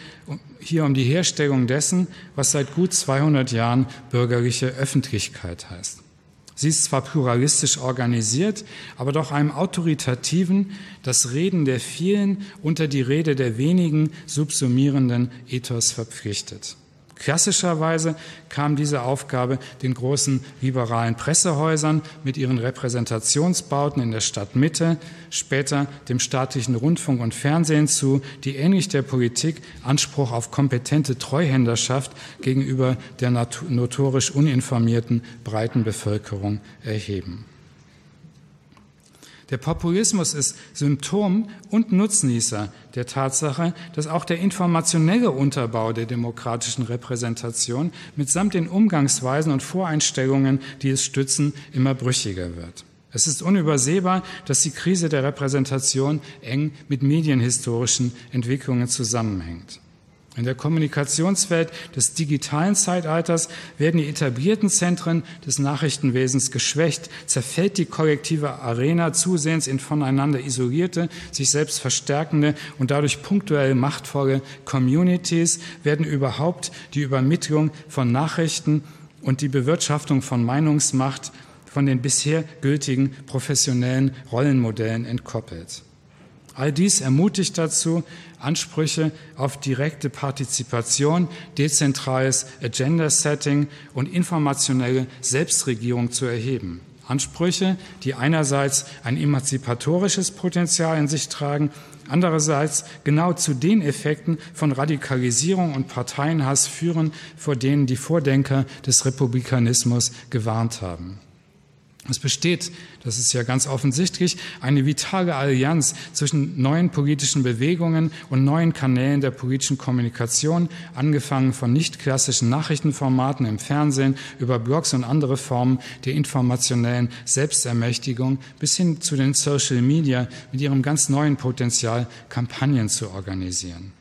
hier um die Herstellung dessen, was seit gut 200 Jahren bürgerliche Öffentlichkeit heißt. Sie ist zwar pluralistisch organisiert, aber doch einem autoritativen, das Reden der vielen unter die Rede der wenigen subsumierenden Ethos verpflichtet. Klassischerweise kam diese Aufgabe den großen liberalen Pressehäusern mit ihren Repräsentationsbauten in der Stadtmitte, später dem staatlichen Rundfunk und Fernsehen zu, die ähnlich der Politik Anspruch auf kompetente Treuhänderschaft gegenüber der notorisch uninformierten breiten Bevölkerung erheben. Der Populismus ist Symptom und Nutznießer der Tatsache, dass auch der informationelle Unterbau der demokratischen Repräsentation mitsamt den Umgangsweisen und Voreinstellungen, die es stützen, immer brüchiger wird. Es ist unübersehbar, dass die Krise der Repräsentation eng mit medienhistorischen Entwicklungen zusammenhängt. In der Kommunikationswelt des digitalen Zeitalters werden die etablierten Zentren des Nachrichtenwesens geschwächt, zerfällt die kollektive Arena zusehends in voneinander isolierte, sich selbst verstärkende und dadurch punktuell machtvolle Communities, werden überhaupt die Übermittlung von Nachrichten und die Bewirtschaftung von Meinungsmacht von den bisher gültigen professionellen Rollenmodellen entkoppelt. All dies ermutigt dazu, Ansprüche auf direkte Partizipation, dezentrales Agenda-Setting und informationelle Selbstregierung zu erheben. Ansprüche, die einerseits ein emanzipatorisches Potenzial in sich tragen, andererseits genau zu den Effekten von Radikalisierung und Parteienhass führen, vor denen die Vordenker des Republikanismus gewarnt haben. Es besteht, das ist ja ganz offensichtlich, eine vitale Allianz zwischen neuen politischen Bewegungen und neuen Kanälen der politischen Kommunikation, angefangen von nicht klassischen Nachrichtenformaten im Fernsehen über Blogs und andere Formen der informationellen Selbstermächtigung bis hin zu den Social Media mit ihrem ganz neuen Potenzial, Kampagnen zu organisieren.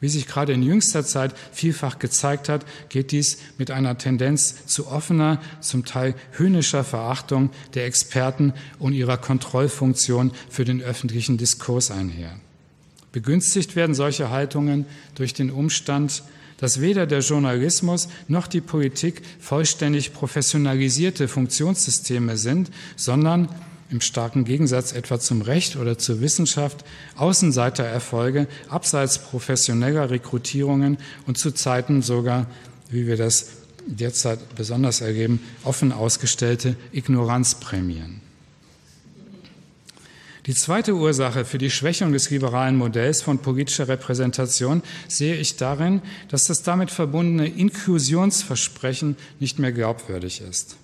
Wie sich gerade in jüngster Zeit vielfach gezeigt hat, geht dies mit einer Tendenz zu offener, zum Teil höhnischer Verachtung der Experten und ihrer Kontrollfunktion für den öffentlichen Diskurs einher. Begünstigt werden solche Haltungen durch den Umstand, dass weder der Journalismus noch die Politik vollständig professionalisierte Funktionssysteme sind, sondern im starken Gegensatz etwa zum Recht oder zur Wissenschaft Außenseitererfolge abseits professioneller Rekrutierungen und zu Zeiten sogar, wie wir das derzeit besonders erleben, offen ausgestellte Ignoranz prämieren. Die zweite Ursache für die Schwächung des liberalen Modells von politischer Repräsentation sehe ich darin, dass das damit verbundene Inklusionsversprechen nicht mehr glaubwürdig ist.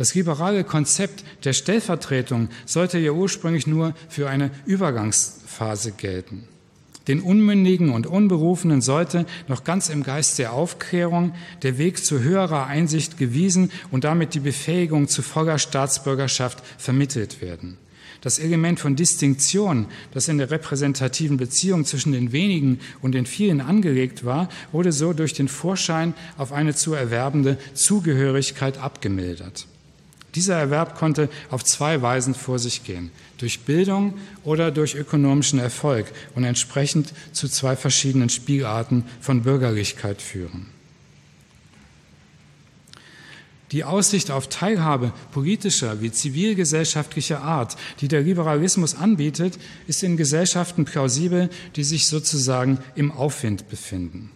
Das liberale Konzept der Stellvertretung sollte ja ursprünglich nur für eine Übergangsphase gelten. Den Unmündigen und Unberufenen sollte noch ganz im Geist der Aufklärung der Weg zu höherer Einsicht gewiesen und damit die Befähigung zu voller Staatsbürgerschaft vermittelt werden. Das Element von Distinktion, das in der repräsentativen Beziehung zwischen den wenigen und den vielen angelegt war, wurde so durch den Vorschein auf eine zu erwerbende Zugehörigkeit abgemildert. Dieser Erwerb konnte auf zwei Weisen vor sich gehen, durch Bildung oder durch ökonomischen Erfolg und entsprechend zu zwei verschiedenen Spielarten von Bürgerlichkeit führen. Die Aussicht auf Teilhabe politischer wie zivilgesellschaftlicher Art, die der Liberalismus anbietet, ist in Gesellschaften plausibel, die sich sozusagen im Aufwind befinden.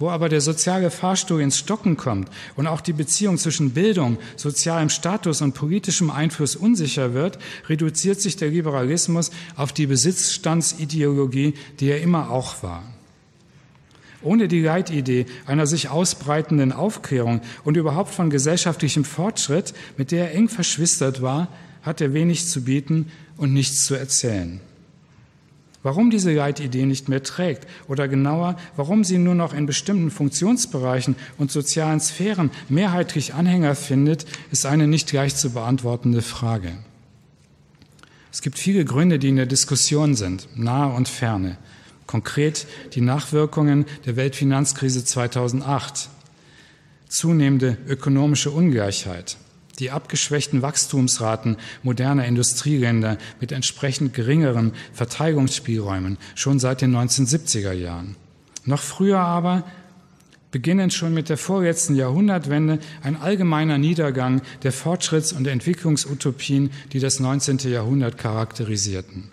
Wo aber der soziale Fahrstuhl ins Stocken kommt und auch die Beziehung zwischen Bildung, sozialem Status und politischem Einfluss unsicher wird, reduziert sich der Liberalismus auf die Besitzstandsideologie, die er immer auch war. Ohne die Leitidee einer sich ausbreitenden Aufklärung und überhaupt von gesellschaftlichem Fortschritt, mit der er eng verschwistert war, hat er wenig zu bieten und nichts zu erzählen. Warum diese Leitidee nicht mehr trägt oder genauer, warum sie nur noch in bestimmten Funktionsbereichen und sozialen Sphären mehrheitlich Anhänger findet, ist eine nicht leicht zu beantwortende Frage. Es gibt viele Gründe, die in der Diskussion sind, nahe und ferne. Konkret die Nachwirkungen der Weltfinanzkrise 2008, zunehmende ökonomische Ungleichheit, die abgeschwächten Wachstumsraten moderner Industrieländer mit entsprechend geringeren Verteidigungsspielräumen schon seit den 1970er Jahren. Noch früher aber beginnend schon mit der vorletzten Jahrhundertwende ein allgemeiner Niedergang der Fortschritts- und Entwicklungsutopien, die das 19. Jahrhundert charakterisierten.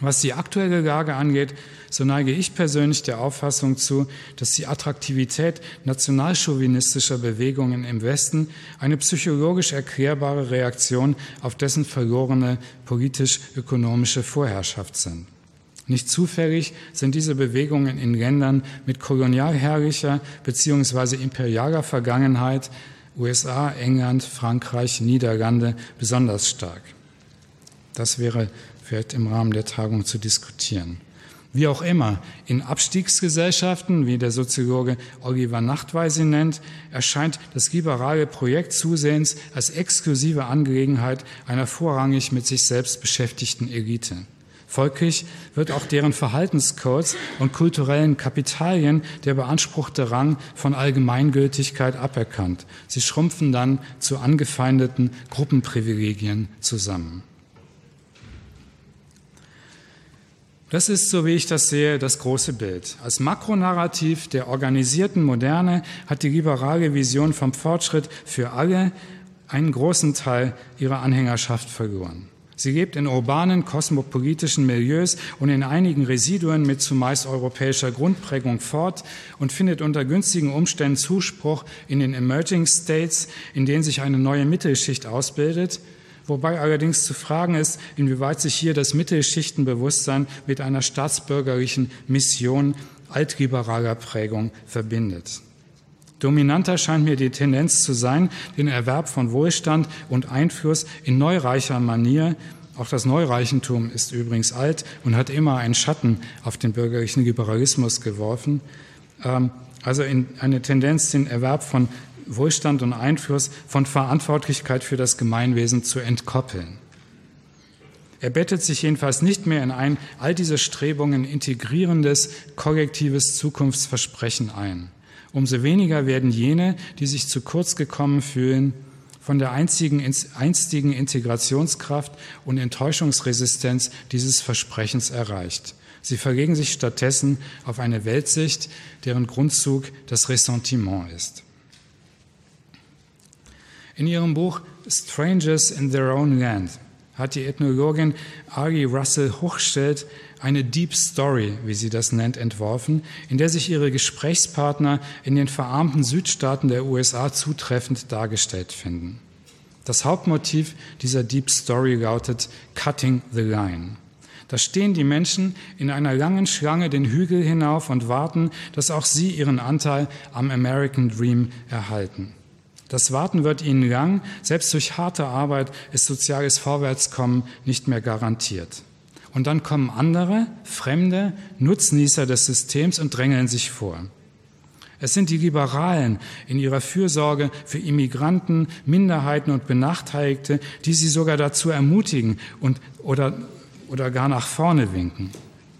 Was die aktuelle Lage angeht, so neige ich persönlich der Auffassung zu, dass die Attraktivität nationalchauvinistischer Bewegungen im Westen eine psychologisch erklärbare Reaktion auf dessen verlorene politisch-ökonomische Vorherrschaft sind. Nicht zufällig sind diese Bewegungen in Ländern mit kolonialherrlicher bzw. imperialer Vergangenheit, USA, England, Frankreich, Niederlande, besonders stark. Das wäre vielleicht im Rahmen der Tagung zu diskutieren. Wie auch immer, in Abstiegsgesellschaften, wie der Soziologe Oliver Nachtwey sie nennt, erscheint das liberale Projekt zusehends als exklusive Angelegenheit einer vorrangig mit sich selbst beschäftigten Elite. Folglich wird auch deren Verhaltenscodes und kulturellen Kapitalien der beanspruchte Rang von Allgemeingültigkeit aberkannt. Sie schrumpfen dann zu angefeindeten Gruppenprivilegien zusammen. Das ist, so wie ich das sehe, das große Bild. Als Makronarrativ der organisierten Moderne hat die liberale Vision vom Fortschritt für alle einen großen Teil ihrer Anhängerschaft verloren. Sie lebt in urbanen, kosmopolitischen Milieus und in einigen Residuen mit zumeist europäischer Grundprägung fort und findet unter günstigen Umständen Zuspruch in den Emerging States, in denen sich eine neue Mittelschicht ausbildet, wobei allerdings zu fragen ist, inwieweit sich hier das Mittelschichtenbewusstsein mit einer staatsbürgerlichen Mission altliberaler Prägung verbindet. Dominanter scheint mir die Tendenz zu sein, den Erwerb von Wohlstand und Einfluss in neureicher Manier, auch das Neureichentum ist übrigens alt und hat immer einen Schatten auf den bürgerlichen Liberalismus geworfen, ähm, also in eine Tendenz, den Erwerb von Wohlstand und Einfluss von Verantwortlichkeit für das Gemeinwesen zu entkoppeln. Er bettet sich jedenfalls nicht mehr in ein all diese Strebungen integrierendes, kollektives Zukunftsversprechen ein. Umso weniger werden jene, die sich zu kurz gekommen fühlen, von der einzigen, einstigen Integrationskraft und Enttäuschungsresistenz dieses Versprechens erreicht. Sie verlegen sich stattdessen auf eine Weltsicht, deren Grundzug das Ressentiment ist. In ihrem Buch Strangers in Their Own Land hat die Ethnologin Ari Russell Hochstedt eine Deep Story, wie sie das nennt, entworfen, in der sich ihre Gesprächspartner in den verarmten Südstaaten der USA zutreffend dargestellt finden. Das Hauptmotiv dieser Deep Story lautet Cutting the Line. Da stehen die Menschen in einer langen Schlange den Hügel hinauf und warten, dass auch sie ihren Anteil am American Dream erhalten. Das Warten wird ihnen lang, selbst durch harte Arbeit ist soziales Vorwärtskommen nicht mehr garantiert. Und dann kommen andere, Fremde, Nutznießer des Systems und drängeln sich vor. Es sind die Liberalen in ihrer Fürsorge für Immigranten, Minderheiten und Benachteiligte, die sie sogar dazu ermutigen und, oder, oder gar nach vorne winken.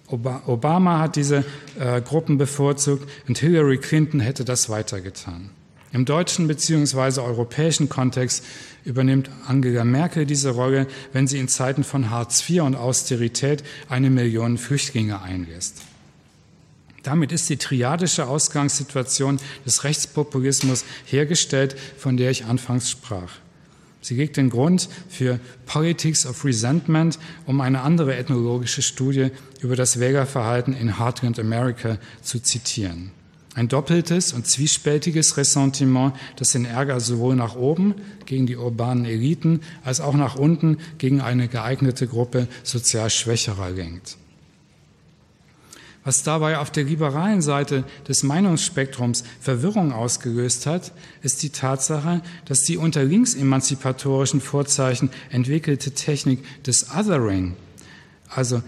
Obama hat diese äh, Gruppen bevorzugt und Hillary Clinton hätte das weitergetan. Im deutschen bzw. europäischen Kontext übernimmt Angela Merkel diese Rolle, wenn sie in Zeiten von Hartz IV und Austerität eine Million Flüchtlinge einlässt. Damit ist die triadische Ausgangssituation des Rechtspopulismus hergestellt, von der ich anfangs sprach. Sie legt den Grund für Politics of Resentment, um eine andere ethnologische Studie über das Wählerverhalten in Heartland America zu zitieren. Ein doppeltes und zwiespältiges Ressentiment, das den Ärger sowohl nach oben gegen die urbanen Eliten als auch nach unten gegen eine geeignete Gruppe sozial Schwächerer lenkt. Was dabei auf der liberalen Seite des Meinungsspektrums Verwirrung ausgelöst hat, ist die Tatsache, dass die unter linksemanzipatorischen Vorzeichen entwickelte Technik des Othering, also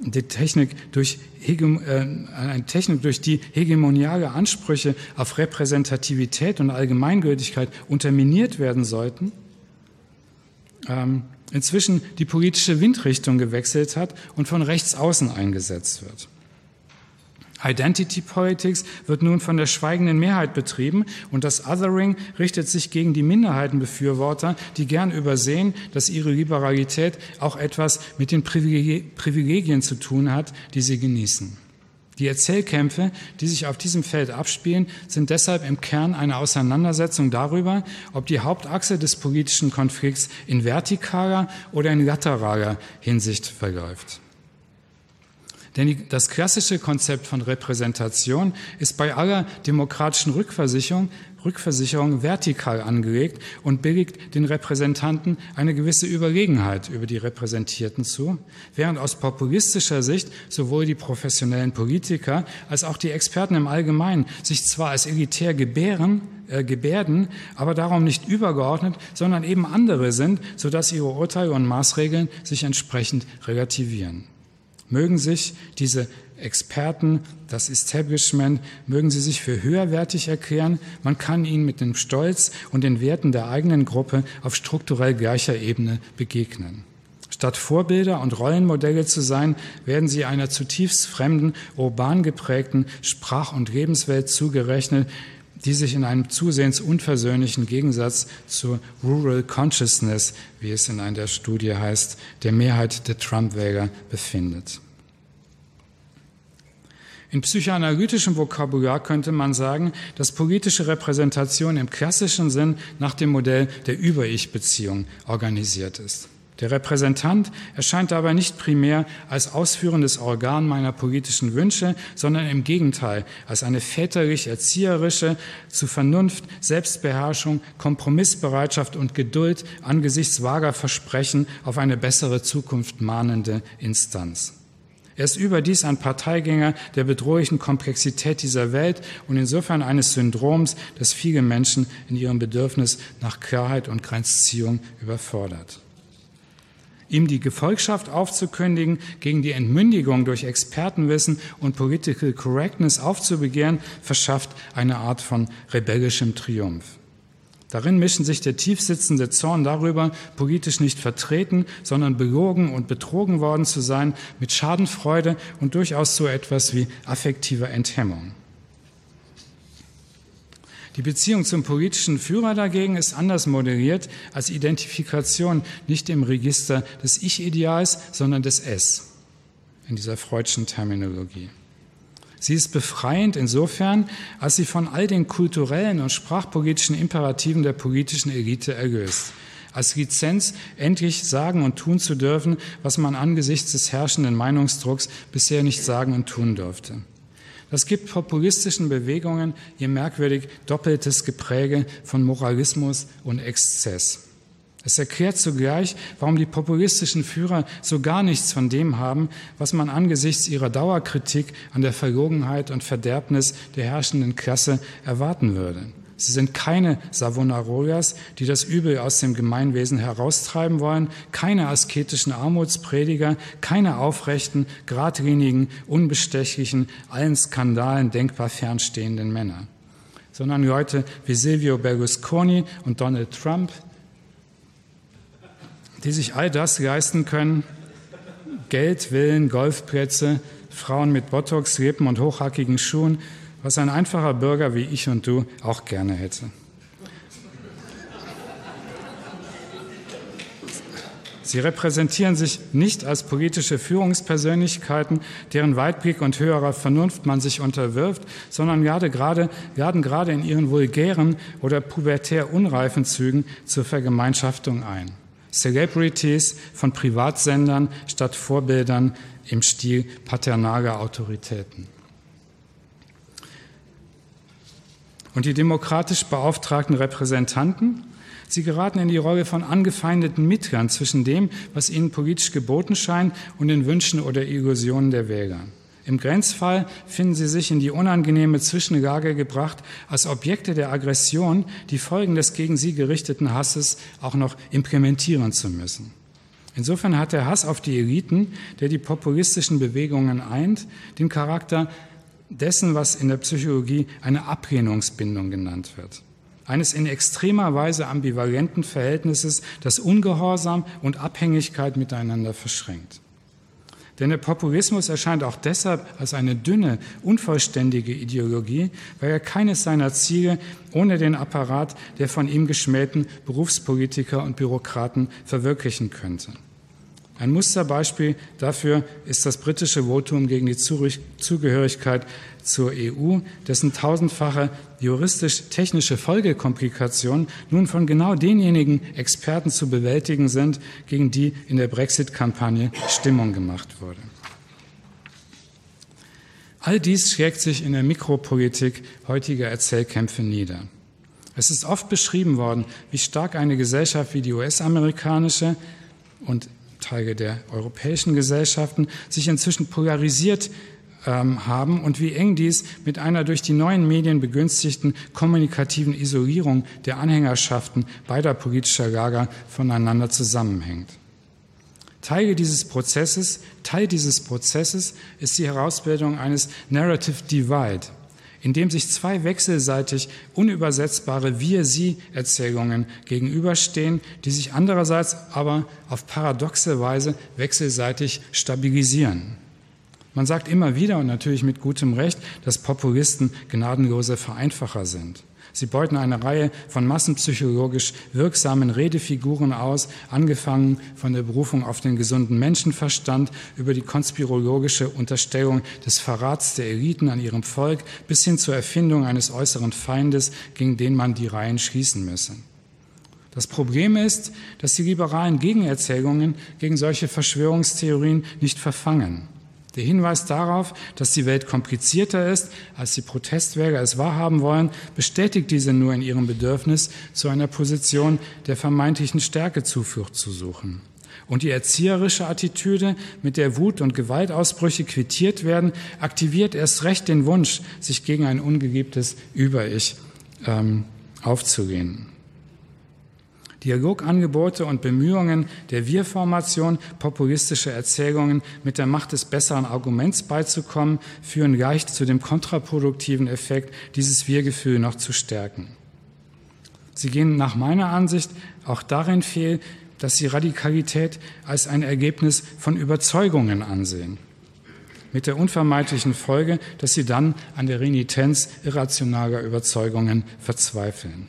die Technik durch, äh, eine Technik, durch die hegemoniale Ansprüche auf Repräsentativität und Allgemeingültigkeit unterminiert werden sollten, ähm, inzwischen die politische Windrichtung gewechselt hat und von rechts außen eingesetzt wird. Identity Politics wird nun von der schweigenden Mehrheit betrieben und das Othering richtet sich gegen die Minderheitenbefürworter, die gern übersehen, dass ihre Liberalität auch etwas mit den Privilegien zu tun hat, die sie genießen. Die Erzählkämpfe, die sich auf diesem Feld abspielen, sind deshalb im Kern eine Auseinandersetzung darüber, ob die Hauptachse des politischen Konflikts in vertikaler oder in lateraler Hinsicht verläuft. Denn das klassische Konzept von Repräsentation ist bei aller demokratischen Rückversicherung, Rückversicherung vertikal angelegt und billigt den Repräsentanten eine gewisse Überlegenheit über die Repräsentierten zu, während aus populistischer Sicht sowohl die professionellen Politiker als auch die Experten im Allgemeinen sich zwar als elitär gebären, äh, gebärden, aber darum nicht übergeordnet, sondern eben andere sind, sodass ihre Urteile und Maßregeln sich entsprechend relativieren. Mögen sich diese Experten, das Establishment, mögen sie sich für höherwertig erklären, man kann ihnen mit dem Stolz und den Werten der eigenen Gruppe auf strukturell gleicher Ebene begegnen. Statt Vorbilder und Rollenmodelle zu sein, werden sie einer zutiefst fremden, urban geprägten Sprach- und Lebenswelt zugerechnet, die sich in einem zusehends unversöhnlichen Gegensatz zur Rural Consciousness, wie es in einer Studie heißt, der Mehrheit der Trump-Wähler befindet. In psychoanalytischem Vokabular könnte man sagen, dass politische Repräsentation im klassischen Sinn nach dem Modell der Über-Ich-Beziehung organisiert ist. Der Repräsentant erscheint dabei nicht primär als ausführendes Organ meiner politischen Wünsche, sondern im Gegenteil als eine väterlich-erzieherische, zu Vernunft, Selbstbeherrschung, Kompromissbereitschaft und Geduld angesichts vager Versprechen auf eine bessere Zukunft mahnende Instanz. Er ist überdies ein Parteigänger der bedrohlichen Komplexität dieser Welt und insofern eines Syndroms, das viele Menschen in ihrem Bedürfnis nach Klarheit und Grenzziehung überfordert. Ihm die Gefolgschaft aufzukündigen, gegen die Entmündigung durch Expertenwissen und Political Correctness aufzubegehren, verschafft eine Art von rebellischem Triumph. Darin mischen sich der tiefsitzende Zorn darüber, politisch nicht vertreten, sondern belogen und betrogen worden zu sein, mit Schadenfreude und durchaus so etwas wie affektiver Enthemmung. Die Beziehung zum politischen Führer dagegen ist anders moderiert als Identifikation nicht im Register des Ich-Ideals, sondern des Es in dieser freudschen Terminologie. Sie ist befreiend insofern, als sie von all den kulturellen und sprachpolitischen Imperativen der politischen Elite erlöst. Als Lizenz endlich sagen und tun zu dürfen, was man angesichts des herrschenden Meinungsdrucks bisher nicht sagen und tun durfte. Das gibt populistischen Bewegungen ihr merkwürdig doppeltes Gepräge von Moralismus und Exzess. Es erklärt zugleich, warum die populistischen Führer so gar nichts von dem haben, was man angesichts ihrer Dauerkritik an der Verlogenheit und Verderbnis der herrschenden Klasse erwarten würde. Sie sind keine Savonarolias, die das Übel aus dem Gemeinwesen heraustreiben wollen, keine asketischen Armutsprediger, keine aufrechten, geradlinigen, unbestechlichen, allen Skandalen denkbar fernstehenden Männer, sondern Leute wie Silvio Berlusconi und Donald Trump, die sich all das leisten können, Geld, Villen, Golfplätze, Frauen mit Botox, Lippen und hochhackigen Schuhen, was ein einfacher Bürger wie ich und du auch gerne hätte. Sie repräsentieren sich nicht als politische Führungspersönlichkeiten, deren Weitblick und höherer Vernunft man sich unterwirft, sondern gerade gerade, werden gerade in ihren vulgären oder pubertär unreifen Zügen zur Vergemeinschaftung ein. Celebrities von Privatsendern statt Vorbildern im Stil paternaler Autoritäten. Und die demokratisch beauftragten Repräsentanten, sie geraten in die Rolle von angefeindeten Mittlern zwischen dem, was ihnen politisch geboten scheint, und den Wünschen oder Illusionen der Wähler. Im Grenzfall finden sie sich in die unangenehme Zwischenlage gebracht, als Objekte der Aggression die Folgen des gegen sie gerichteten Hasses auch noch implementieren zu müssen. Insofern hat der Hass auf die Eliten, der die populistischen Bewegungen eint, den Charakter dessen, was in der Psychologie eine Ablehnungsbindung genannt wird. Eines in extremer Weise ambivalenten Verhältnisses, das Ungehorsam und Abhängigkeit miteinander verschränkt. Denn der Populismus erscheint auch deshalb als eine dünne, unvollständige Ideologie, weil er keines seiner Ziele ohne den Apparat der von ihm geschmähten Berufspolitiker und Bürokraten verwirklichen könnte. Ein Musterbeispiel dafür ist das britische Votum gegen die Zugehörigkeit zur EU, dessen tausendfache juristisch-technische Folgekomplikationen nun von genau denjenigen Experten zu bewältigen sind, gegen die in der Brexit-Kampagne Stimmung gemacht wurde. All dies schlägt sich in der Mikropolitik heutiger Erzählkämpfe nieder. Es ist oft beschrieben worden, wie stark eine Gesellschaft wie die US-amerikanische und Teile der europäischen Gesellschaften sich inzwischen polarisiert ähm, haben und wie eng dies mit einer durch die neuen Medien begünstigten kommunikativen Isolierung der Anhängerschaften beider politischer Lager voneinander zusammenhängt. Teil dieses Prozesses, Teil dieses Prozesses ist die Herausbildung eines Narrative Divide, in dem sich zwei wechselseitig unübersetzbare Wir-Sie-Erzählungen gegenüberstehen, die sich andererseits aber auf paradoxe Weise wechselseitig stabilisieren. Man sagt immer wieder und natürlich mit gutem Recht, dass Populisten gnadenlose Vereinfacher sind. Sie beuten eine Reihe von massenpsychologisch wirksamen Redefiguren aus, angefangen von der Berufung auf den gesunden Menschenverstand über die konspirologische Unterstellung des Verrats der Eliten an ihrem Volk bis hin zur Erfindung eines äußeren Feindes, gegen den man die Reihen schließen müsse. Das Problem ist, dass die liberalen Gegenerzählungen gegen solche Verschwörungstheorien nicht verfangen. Der Hinweis darauf, dass die Welt komplizierter ist, als die Protestwähler es wahrhaben wollen, bestätigt diese nur in ihrem Bedürfnis, zu einer Position der vermeintlichen Stärke Zuflucht zu suchen. Und die erzieherische Attitüde, mit der Wut und Gewaltausbrüche quittiert werden, aktiviert erst recht den Wunsch, sich gegen ein ungeliebtes Über-Ich ähm, aufzulehnen. Dialogangebote und Bemühungen der Wir-Formation, populistische Erzählungen mit der Macht des besseren Arguments beizukommen, führen leicht zu dem kontraproduktiven Effekt, dieses Wir-Gefühl noch zu stärken. Sie gehen nach meiner Ansicht auch darin fehl, dass sie Radikalität als ein Ergebnis von Überzeugungen ansehen. Mit der unvermeidlichen Folge, dass sie dann an der Renitenz irrationaler Überzeugungen verzweifeln.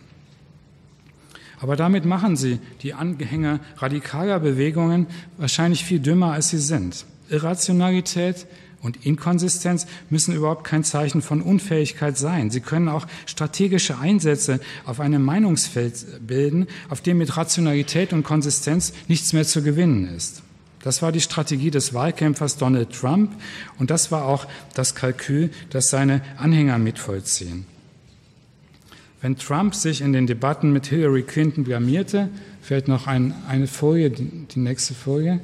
Aber damit machen sie die Anhänger radikaler Bewegungen wahrscheinlich viel dümmer, als sie sind. Irrationalität und Inkonsistenz müssen überhaupt kein Zeichen von Unfähigkeit sein. Sie können auch strategische Einsätze auf einem Meinungsfeld bilden, auf dem mit Rationalität und Konsistenz nichts mehr zu gewinnen ist. Das war die Strategie des Wahlkämpfers Donald Trump und das war auch das Kalkül, das seine Anhänger mitvollziehen. Wenn Trump sich in den Debatten mit Hillary Clinton blamierte, fällt noch ein, eine Folie, die, die nächste Folie,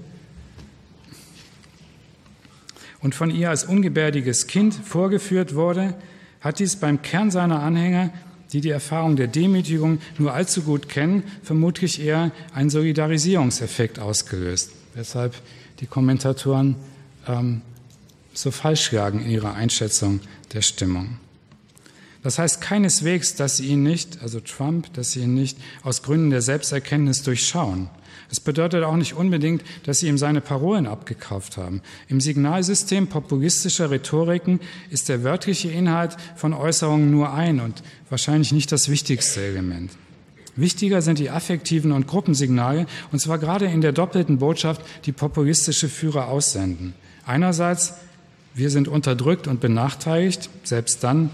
und von ihr als ungebärdiges Kind vorgeführt wurde, hat dies beim Kern seiner Anhänger, die die Erfahrung der Demütigung nur allzu gut kennen, vermutlich eher einen Solidarisierungseffekt ausgelöst, weshalb die Kommentatoren ähm, so falsch lagen in ihrer Einschätzung der Stimmung. Das heißt keineswegs, dass sie ihn nicht, also Trump, dass sie ihn nicht aus Gründen der Selbsterkenntnis durchschauen. Es bedeutet auch nicht unbedingt, dass sie ihm seine Parolen abgekauft haben. Im Signalsystem populistischer Rhetoriken ist der wörtliche Inhalt von Äußerungen nur ein und wahrscheinlich nicht das wichtigste Element. Wichtiger sind die affektiven und Gruppensignale, und zwar gerade in der doppelten Botschaft, die populistische Führer aussenden. Einerseits, wir sind unterdrückt und benachteiligt, selbst dann,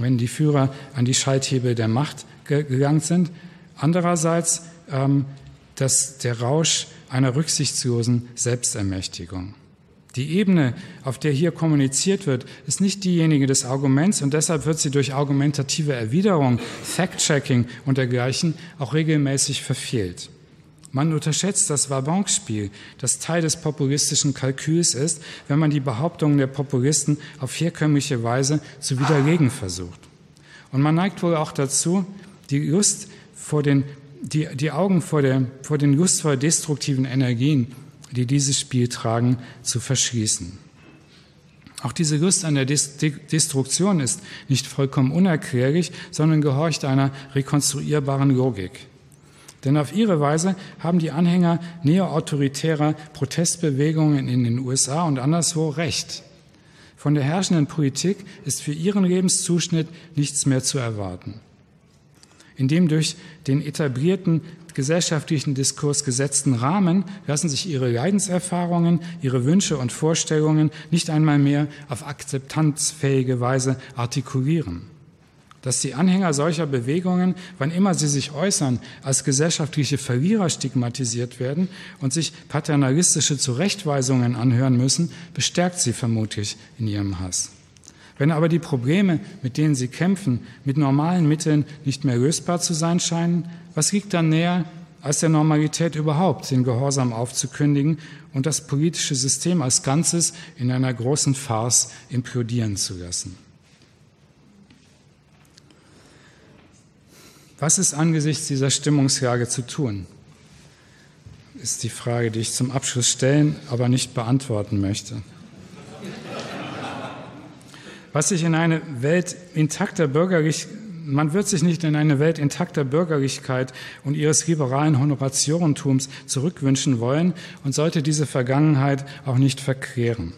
wenn die Führer an die Schalthebel der Macht gegangen sind. Andererseits, ähm, dass der Rausch einer rücksichtslosen Selbstermächtigung. Die Ebene, auf der hier kommuniziert wird, ist nicht diejenige des Arguments und deshalb wird sie durch argumentative Erwiderung, Fact-Checking und dergleichen auch regelmäßig verfehlt. Man unterschätzt das Wabonspiel, das Teil des populistischen Kalküls ist, wenn man die Behauptungen der Populisten auf herkömmliche Weise zu widerlegen versucht. Und man neigt wohl auch dazu, die Lust vor den die, die Augen vor, der, vor den lustvoll destruktiven Energien, die dieses Spiel tragen, zu verschließen. Auch diese Lust an der Destruktion ist nicht vollkommen unerklärlich, sondern gehorcht einer rekonstruierbaren Logik. Denn auf ihre Weise haben die Anhänger neo-autoritärer Protestbewegungen in den USA und anderswo recht. Von der herrschenden Politik ist für ihren Lebenszuschnitt nichts mehr zu erwarten in dem durch den etablierten gesellschaftlichen Diskurs gesetzten Rahmen lassen sich ihre Leidenserfahrungen, ihre Wünsche und Vorstellungen nicht einmal mehr auf akzeptanzfähige Weise artikulieren. Dass die Anhänger solcher Bewegungen, wann immer sie sich äußern, als gesellschaftliche Verlierer stigmatisiert werden und sich paternalistische Zurechtweisungen anhören müssen, bestärkt sie vermutlich in ihrem Hass. Wenn aber die Probleme, mit denen sie kämpfen, mit normalen Mitteln nicht mehr lösbar zu sein scheinen, was liegt dann näher, als der Normalität überhaupt den Gehorsam aufzukündigen und das politische System als Ganzes in einer großen Farce implodieren zu lassen? Was ist angesichts dieser Stimmungslage zu tun? Ist die Frage, die ich zum Abschluss stellen, aber nicht beantworten möchte. Was sich in eine Welt intakter Bürgerlichkeit man wird sich nicht in eine Welt intakter Bürgerlichkeit und ihres liberalen Honorationentums zurückwünschen wollen und sollte diese Vergangenheit auch nicht verklären.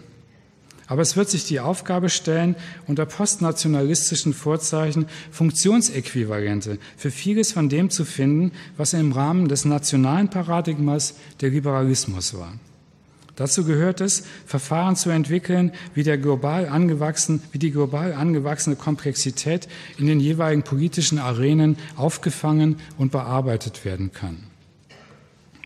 Aber es wird sich die Aufgabe stellen, unter postnationalistischen Vorzeichen Funktionsäquivalente für vieles von dem zu finden, was im Rahmen des nationalen Paradigmas der Liberalismus war. Dazu gehört es, Verfahren zu entwickeln, wie, der global angewachsen, wie die global angewachsene Komplexität in den jeweiligen politischen Arenen aufgefangen und bearbeitet werden kann.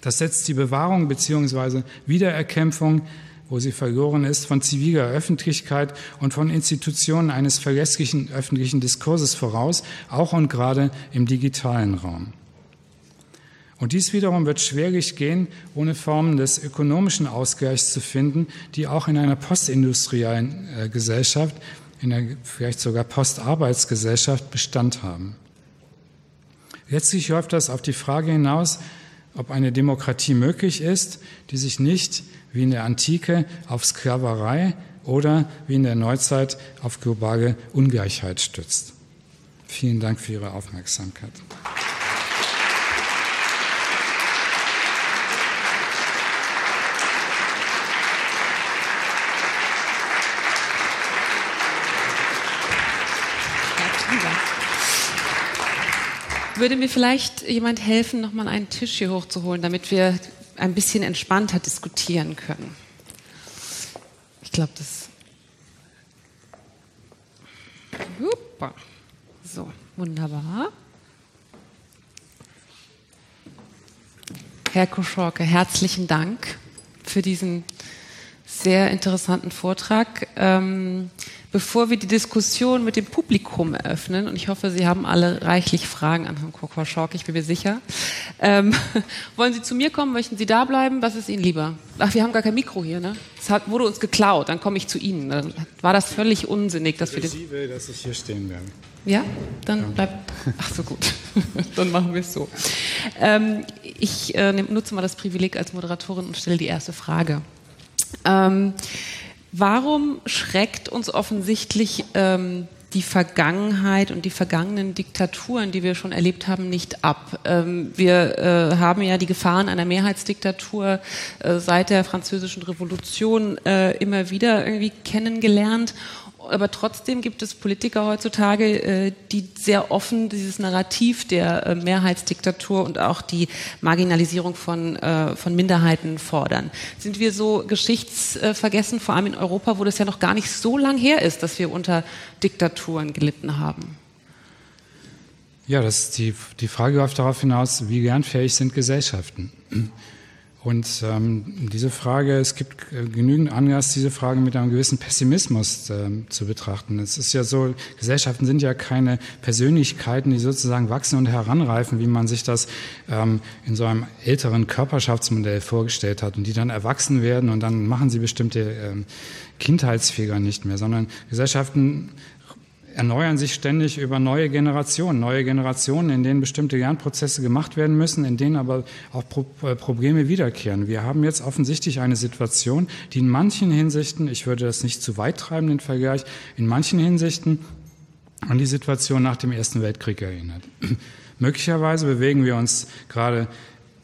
Das setzt die Bewahrung bzw. Wiedererkämpfung, wo sie verloren ist, von ziviler Öffentlichkeit und von Institutionen eines verlässlichen öffentlichen Diskurses voraus, auch und gerade im digitalen Raum. Und dies wiederum wird schwerlich gehen, ohne Formen des ökonomischen Ausgleichs zu finden, die auch in einer postindustriellen äh, Gesellschaft, in einer vielleicht sogar Postarbeitsgesellschaft Bestand haben. Letztlich läuft das auf die Frage hinaus, ob eine Demokratie möglich ist, die sich nicht wie in der Antike auf Sklaverei oder wie in der Neuzeit auf globale Ungleichheit stützt. Vielen Dank für Ihre Aufmerksamkeit. Würde mir vielleicht jemand helfen, nochmal einen Tisch hier hochzuholen, damit wir ein bisschen entspannter diskutieren können? Ich glaube, das. Super. So, wunderbar. Herr Koschorke, herzlichen Dank für diesen sehr interessanten Vortrag. Ähm, bevor wir die Diskussion mit dem Publikum eröffnen, und ich hoffe, Sie haben alle reichlich Fragen an Herrn Kokoschork, ich bin mir sicher, ähm, wollen Sie zu mir kommen, möchten Sie da bleiben, was ist Ihnen lieber? Ach, wir haben gar kein Mikro hier, ne? Es hat, wurde uns geklaut, dann komme ich zu Ihnen. Dann war das völlig unsinnig, dass wir das... Sie will, dass ich hier stehen werde. Ja, dann ja. bleibt... Ach so, gut. dann machen wir es so. Ähm, ich äh, nutze mal das Privileg als Moderatorin und stelle die erste Frage. Ähm, warum schreckt uns offensichtlich ähm, die Vergangenheit und die vergangenen Diktaturen, die wir schon erlebt haben, nicht ab. Ähm, wir äh, haben ja die Gefahren einer Mehrheitsdiktatur äh, seit der Französischen Revolution äh, immer wieder irgendwie kennengelernt aber trotzdem gibt es Politiker heutzutage, äh, die sehr offen dieses Narrativ der äh, Mehrheitsdiktatur und auch die Marginalisierung von, äh, von Minderheiten fordern. Sind wir so geschichtsvergessen, vor allem in Europa, wo das ja noch gar nicht so lang her ist, dass wir unter Diktaturen gelitten haben? Ja, das die, die Frage läuft darauf hinaus, wie lernfähig sind Gesellschaften? Und ähm, diese Frage, es gibt äh, genügend Anlass, diese Frage mit einem gewissen Pessimismus äh, zu betrachten. Es ist ja so, Gesellschaften sind ja keine Persönlichkeiten, die sozusagen wachsen und heranreifen, wie man sich das ähm, in so einem älteren Körperschaftsmodell vorgestellt hat und die dann erwachsen werden und dann machen sie bestimmte ähm, Kindheitsfehler nicht mehr, sondern Gesellschaften erneuern sich ständig über neue Generationen, neue Generationen, in denen bestimmte Lernprozesse gemacht werden müssen, in denen aber auch äh, Probleme wiederkehren. Wir haben jetzt offensichtlich eine Situation, die in manchen Hinsichten, ich würde das nicht zu weit treiben, den Vergleich, in manchen Hinsichten an die Situation nach dem Ersten Weltkrieg erinnert. Möglicherweise bewegen wir uns gerade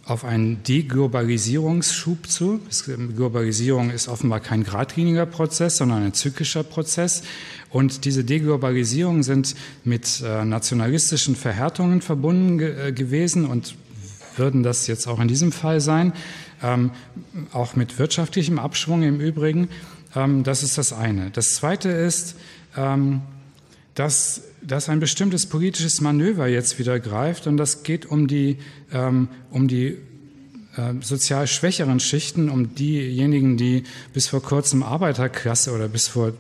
auf einen Deglobalisierungsschub zu. Globalisierung ist offenbar kein geradliniger Prozess, sondern ein zyklischer Prozess. Und diese Deglobalisierung sind mit äh, nationalistischen Verhärtungen verbunden ge äh, gewesen und würden das jetzt auch in diesem Fall sein, ähm, auch mit wirtschaftlichem Abschwung im Übrigen. Ähm, das ist das eine. Das zweite ist, ähm, dass, dass ein bestimmtes politisches Manöver jetzt wieder greift und das geht um die, ähm, um die äh, sozial schwächeren Schichten, um diejenigen, die bis vor kurzem Arbeiterklasse oder bis vor äh,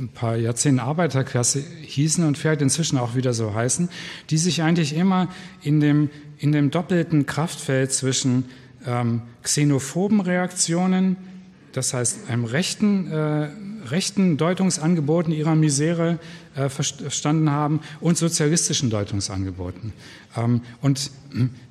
ein paar Jahrzehnten Arbeiterklasse hießen und vielleicht inzwischen auch wieder so heißen, die sich eigentlich immer in dem, in dem doppelten Kraftfeld zwischen ähm, xenophoben Reaktionen, das heißt einem rechten, äh, rechten Deutungsangeboten ihrer Misere äh, verstanden haben und sozialistischen Deutungsangeboten. Ähm, und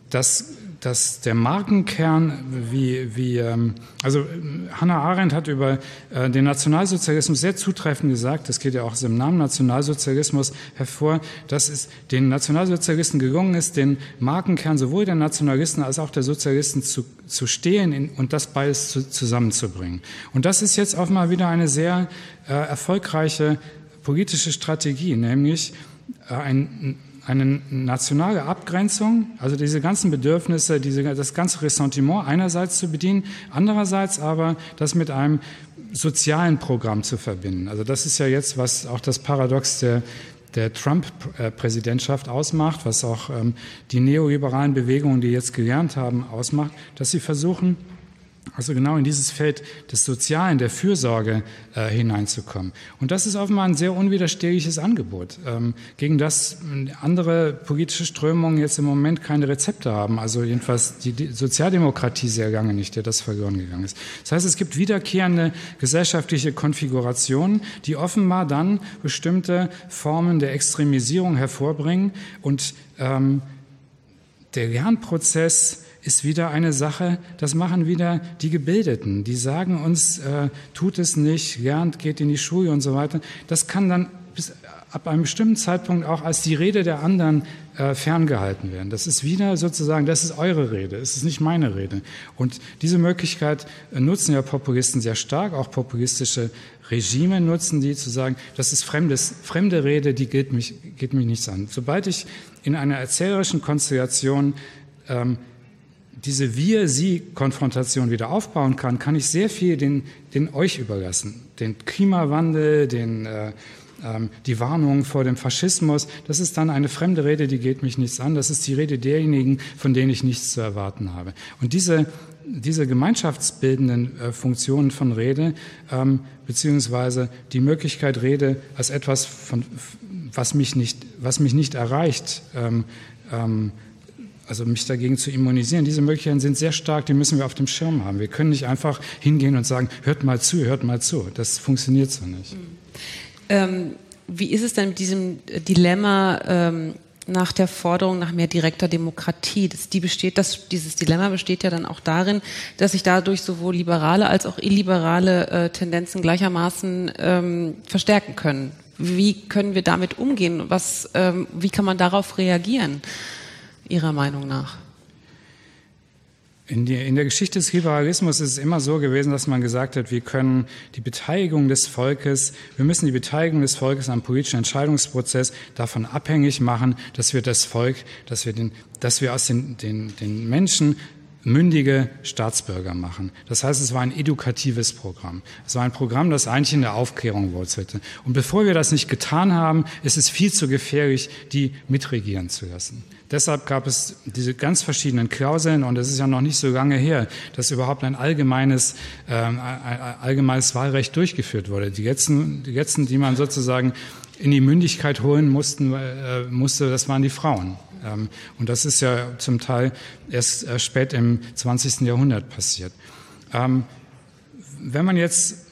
das dass der Markenkern, wie, wie ähm, also Hannah Arendt hat über äh, den Nationalsozialismus sehr zutreffend gesagt, das geht ja auch aus dem Namen Nationalsozialismus hervor, dass es den Nationalsozialisten gelungen ist, den Markenkern sowohl der Nationalisten als auch der Sozialisten zu, zu stehlen in, und das beides zu, zusammenzubringen. Und das ist jetzt auch mal wieder eine sehr äh, erfolgreiche politische Strategie, nämlich äh, ein eine nationale Abgrenzung, also diese ganzen Bedürfnisse, diese, das ganze Ressentiment einerseits zu bedienen, andererseits aber das mit einem sozialen Programm zu verbinden. Also das ist ja jetzt, was auch das Paradox der, der Trump-Präsidentschaft ausmacht, was auch ähm, die neoliberalen Bewegungen, die jetzt gelernt haben, ausmacht, dass sie versuchen, Also genau in dieses Feld des Sozialen, der Fürsorge äh, hineinzukommen. Und das ist offenbar ein sehr unwiderstehliches Angebot, ähm, gegen das andere politische Strömungen jetzt im Moment keine Rezepte haben. Also jedenfalls die Sozialdemokratie sehr lange nicht, der das verloren gegangen ist. Das heißt, es gibt wiederkehrende gesellschaftliche Konfigurationen, die offenbar dann bestimmte Formen der Extremisierung hervorbringen und ähm, der Lernprozess ist wieder eine Sache, das machen wieder die Gebildeten. Die sagen uns, äh, tut es nicht, lernt, geht in die Schule und so weiter. Das kann dann bis, ab einem bestimmten Zeitpunkt auch als die Rede der anderen äh, ferngehalten werden. Das ist wieder sozusagen, das ist eure Rede, es ist nicht meine Rede. Und diese Möglichkeit äh, nutzen ja Populisten sehr stark, auch populistische Regime nutzen die, zu sagen, das ist fremdes, fremde Rede, die geht mich, geht mich nichts an. Sobald ich in einer erzählerischen Konstellation ähm, diese Wir-Sie-Konfrontation wieder aufbauen kann, kann ich sehr viel den, den euch überlassen. Den Klimawandel, den, äh, ähm, die Warnung vor dem Faschismus, das ist dann eine fremde Rede, die geht mich nichts an. Das ist die Rede derjenigen, von denen ich nichts zu erwarten habe. Und diese, diese gemeinschaftsbildenden äh, Funktionen von Rede, ähm, beziehungsweise die Möglichkeit, Rede als etwas, von, was, mich nicht, was mich nicht erreicht, ähm, ähm, also mich dagegen zu immunisieren. Diese Möglichkeiten sind sehr stark, die müssen wir auf dem Schirm haben. Wir können nicht einfach hingehen und sagen, hört mal zu, hört mal zu. Das funktioniert so nicht. Ähm, wie ist es denn mit diesem Dilemma ähm, nach der Forderung nach mehr direkter Demokratie? Das, die besteht, das, dieses Dilemma besteht ja dann auch darin, dass sich dadurch sowohl liberale als auch illiberale äh, Tendenzen gleichermaßen ähm, verstärken können. Wie können wir damit umgehen? Was, ähm, wie kann man darauf reagieren? Ihrer Meinung nach? In, die, in, der Geschichte des Liberalismus ist es immer so gewesen, dass man gesagt hat, wir können die Beteiligung des Volkes, wir müssen die Beteiligung des Volkes am politischen Entscheidungsprozess davon abhängig machen, dass wir das Volk, dass wir, den, dass wir aus den, den, den Menschen mündige Staatsbürger machen. Das heißt, es war ein edukatives Programm. Es war ein Programm, das eigentlich in der Aufklärung wurzelte. Und bevor wir das nicht getan haben, ist es viel zu gefährlich, die mitregieren zu lassen. Deshalb gab es diese ganz verschiedenen Klauseln und es ist ja noch nicht so lange her, dass überhaupt ein allgemeines, äh, allgemeines Wahlrecht durchgeführt wurde. Die letzten, die letzten, die man sozusagen in die Mündigkeit holen mussten, äh, musste, das waren die Frauen. Ähm, und das ist ja zum Teil erst äh, spät im 20. Jahrhundert passiert. Ähm, wenn man jetzt,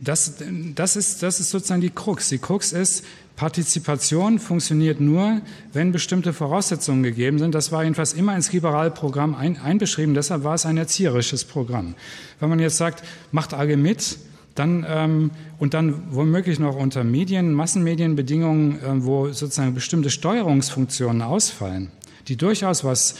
das, das, ist, das ist sozusagen die Krux. Die Krux ist, Partizipation funktioniert nur, wenn bestimmte Voraussetzungen gegeben sind. Das war jedenfalls immer ins Liberalprogramm ein, einbeschrieben. Deshalb war es ein erzieherisches Programm. Wenn man jetzt sagt, macht alle mit, dann, ähm, und dann womöglich noch unter Medien, Massenmedienbedingungen, äh, wo sozusagen bestimmte Steuerungsfunktionen ausfallen, die durchaus was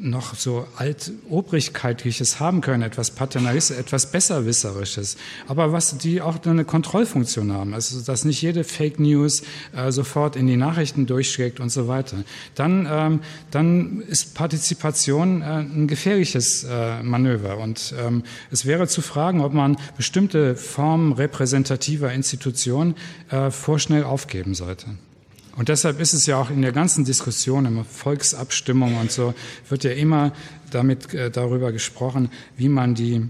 noch so altobrigkeitliches haben können, etwas paternalistisches, etwas besserwisserisches, aber was die auch eine Kontrollfunktion haben, also dass nicht jede Fake News äh, sofort in die Nachrichten durchschlägt und so weiter. Dann, ähm, dann ist Partizipation äh, ein gefährliches äh, Manöver und ähm, es wäre zu fragen, ob man bestimmte Formen repräsentativer Institutionen äh, vorschnell aufgeben sollte. Und deshalb ist es ja auch in der ganzen Diskussion, in Volksabstimmung und so, wird ja immer damit äh, darüber gesprochen, wie man die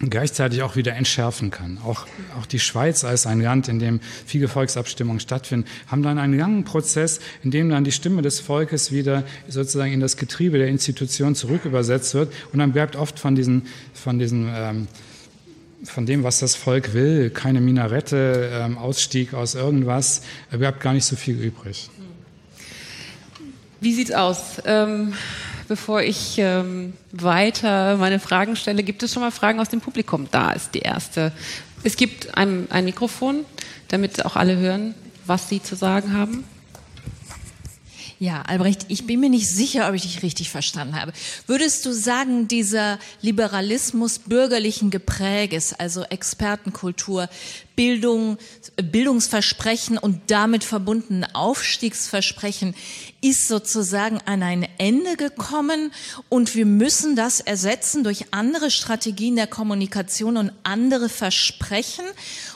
gleichzeitig auch wieder entschärfen kann. Auch, auch die Schweiz als ein Land, in dem viele Volksabstimmungen stattfinden, haben dann einen langen Prozess, in dem dann die Stimme des Volkes wieder sozusagen in das Getriebe der Institution zurückübersetzt wird. Und dann bleibt oft von diesen, von diesen ähm, von dem, was das Volk will, keine Minarette, ähm, Ausstieg aus irgendwas, bleibt gar nicht so viel übrig. Wie sieht's aus? Ähm, bevor ich ähm, weiter meine Fragen stelle, gibt es schon mal Fragen aus dem Publikum? Da ist die erste. Es gibt ein, ein Mikrofon, damit auch alle hören, was Sie zu sagen haben. Ja, Albrecht, ich bin mir nicht sicher, ob ich dich richtig verstanden habe. Würdest du sagen, dieser Liberalismus bürgerlichen Gepräges, also Expertenkultur, Bildung, Bildungsversprechen und damit verbundene Aufstiegsversprechen ist sozusagen an ein Ende gekommen und wir müssen das ersetzen durch andere Strategien der Kommunikation und andere Versprechen.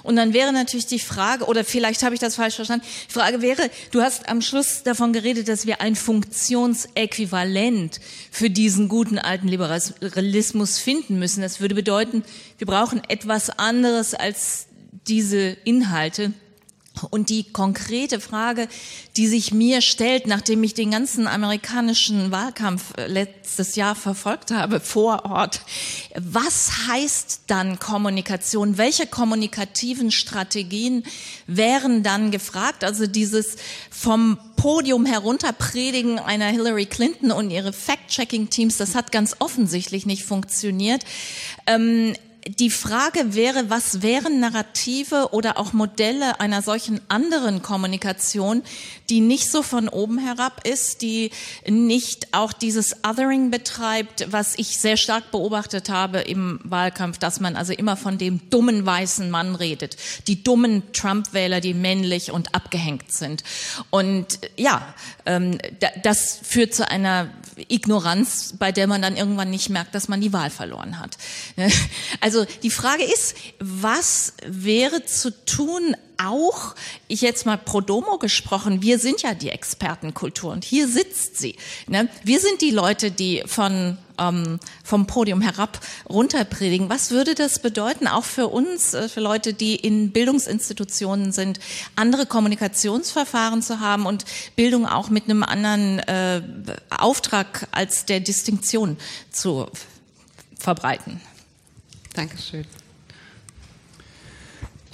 Und dann wäre natürlich die Frage, oder vielleicht habe ich das falsch verstanden, die Frage wäre, du hast am Schluss davon geredet, dass wir ein Funktionsäquivalent für diesen guten alten Liberalismus finden müssen. Das würde bedeuten, wir brauchen etwas anderes als diese Inhalte. Und die konkrete Frage, die sich mir stellt, nachdem ich den ganzen amerikanischen Wahlkampf äh, letztes Jahr verfolgt habe vor Ort, was heißt dann Kommunikation? Welche kommunikativen Strategien wären dann gefragt? Also dieses vom Podium herunterpredigen einer Hillary Clinton und ihre Fact-Checking-Teams, das hat ganz offensichtlich nicht funktioniert. Ähm, die Frage wäre, was wären Narrative oder auch Modelle einer solchen anderen Kommunikation, die nicht so von oben herab ist, die nicht auch dieses Othering betreibt, was ich sehr stark beobachtet habe im Wahlkampf, dass man also immer von dem dummen weißen Mann redet, die dummen Trump-Wähler, die männlich und abgehängt sind. Und ja, ähm, das führt zu einer Ignoranz, bei der man dann irgendwann nicht merkt, dass man die Wahl verloren hat. Also die Frage ist, was wäre zu tun, auch, ich jetzt mal pro domo gesprochen, wir sind ja die Expertenkultur und hier sitzt sie. Ne? Wir sind die Leute, die von ähm, vom Podium herab runterpredigen. Was würde das bedeuten, auch für uns, äh, für Leute, die in Bildungsinstitutionen sind, andere Kommunikationsverfahren zu haben und Bildung auch mit einem anderen äh, Auftrag als der Distinktion zu verbreiten? Dankeschön.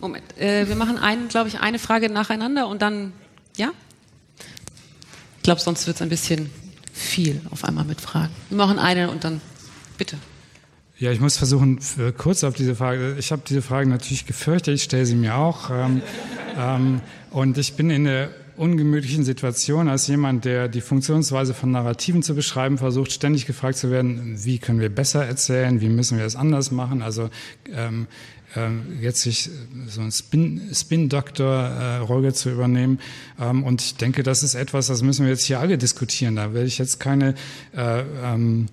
Moment, äh, wir machen einen, glaube ich, eine Frage nacheinander und dann, ja? Ich glaube, sonst wird es ein bisschen viel auf einmal mit Fragen. Wir machen eine und dann, bitte. Ja, ich muss versuchen, kurz auf diese Frage. Ich habe diese Frage natürlich gefürchtet, ich stelle sie mir auch. Ähm, ähm, und ich bin in der ungemütlichen Situation als jemand, der die Funktionsweise von Narrativen zu beschreiben versucht, ständig gefragt zu werden, wie können wir besser erzählen, wie müssen wir es anders machen. Also ähm, ähm, jetzt sich so ein Spin-Doktor-Rolle äh, zu übernehmen. Ähm, und ich denke, das ist etwas, das müssen wir jetzt hier alle diskutieren. Da werde ich jetzt keine äh, ähm,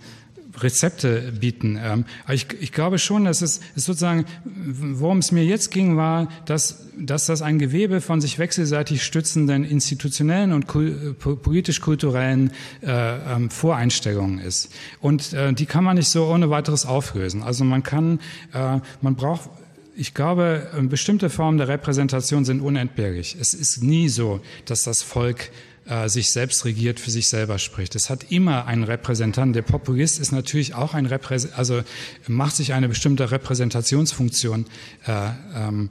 Rezepte bieten. Ähm, aber ich, ich glaube schon, dass es ist sozusagen, worum es mir jetzt ging, war, dass, dass das ein Gewebe von sich wechselseitig stützenden institutionellen und politisch-kulturellen äh, ähm, Voreinstellungen ist. Und äh, die kann man nicht so ohne weiteres auflösen. Also man kann, äh, man braucht ich glaube, bestimmte Formen der Repräsentation sind unentbehrlich. Es ist nie so, dass das Volk äh, sich selbst regiert, für sich selber spricht. Es hat immer einen Repräsentanten. Der Populist ist natürlich auch ein Repräsentant, also macht sich eine bestimmte Repräsentationsfunktion äh, ähm,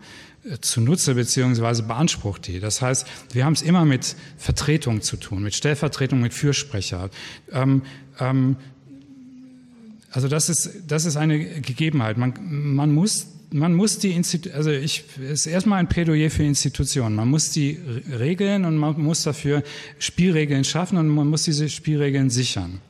zunutze beziehungsweise beansprucht die. Das heißt, wir haben es immer mit Vertretung zu tun, mit Stellvertretung, mit Fürsprecher. Ähm, ähm, also das ist, das ist eine Gegebenheit. Man, man muss man muss die Institu also ich ist erstmal ein Plädoyer für Institutionen. Man muss die regeln und man muss dafür Spielregeln schaffen und man muss diese Spielregeln sichern.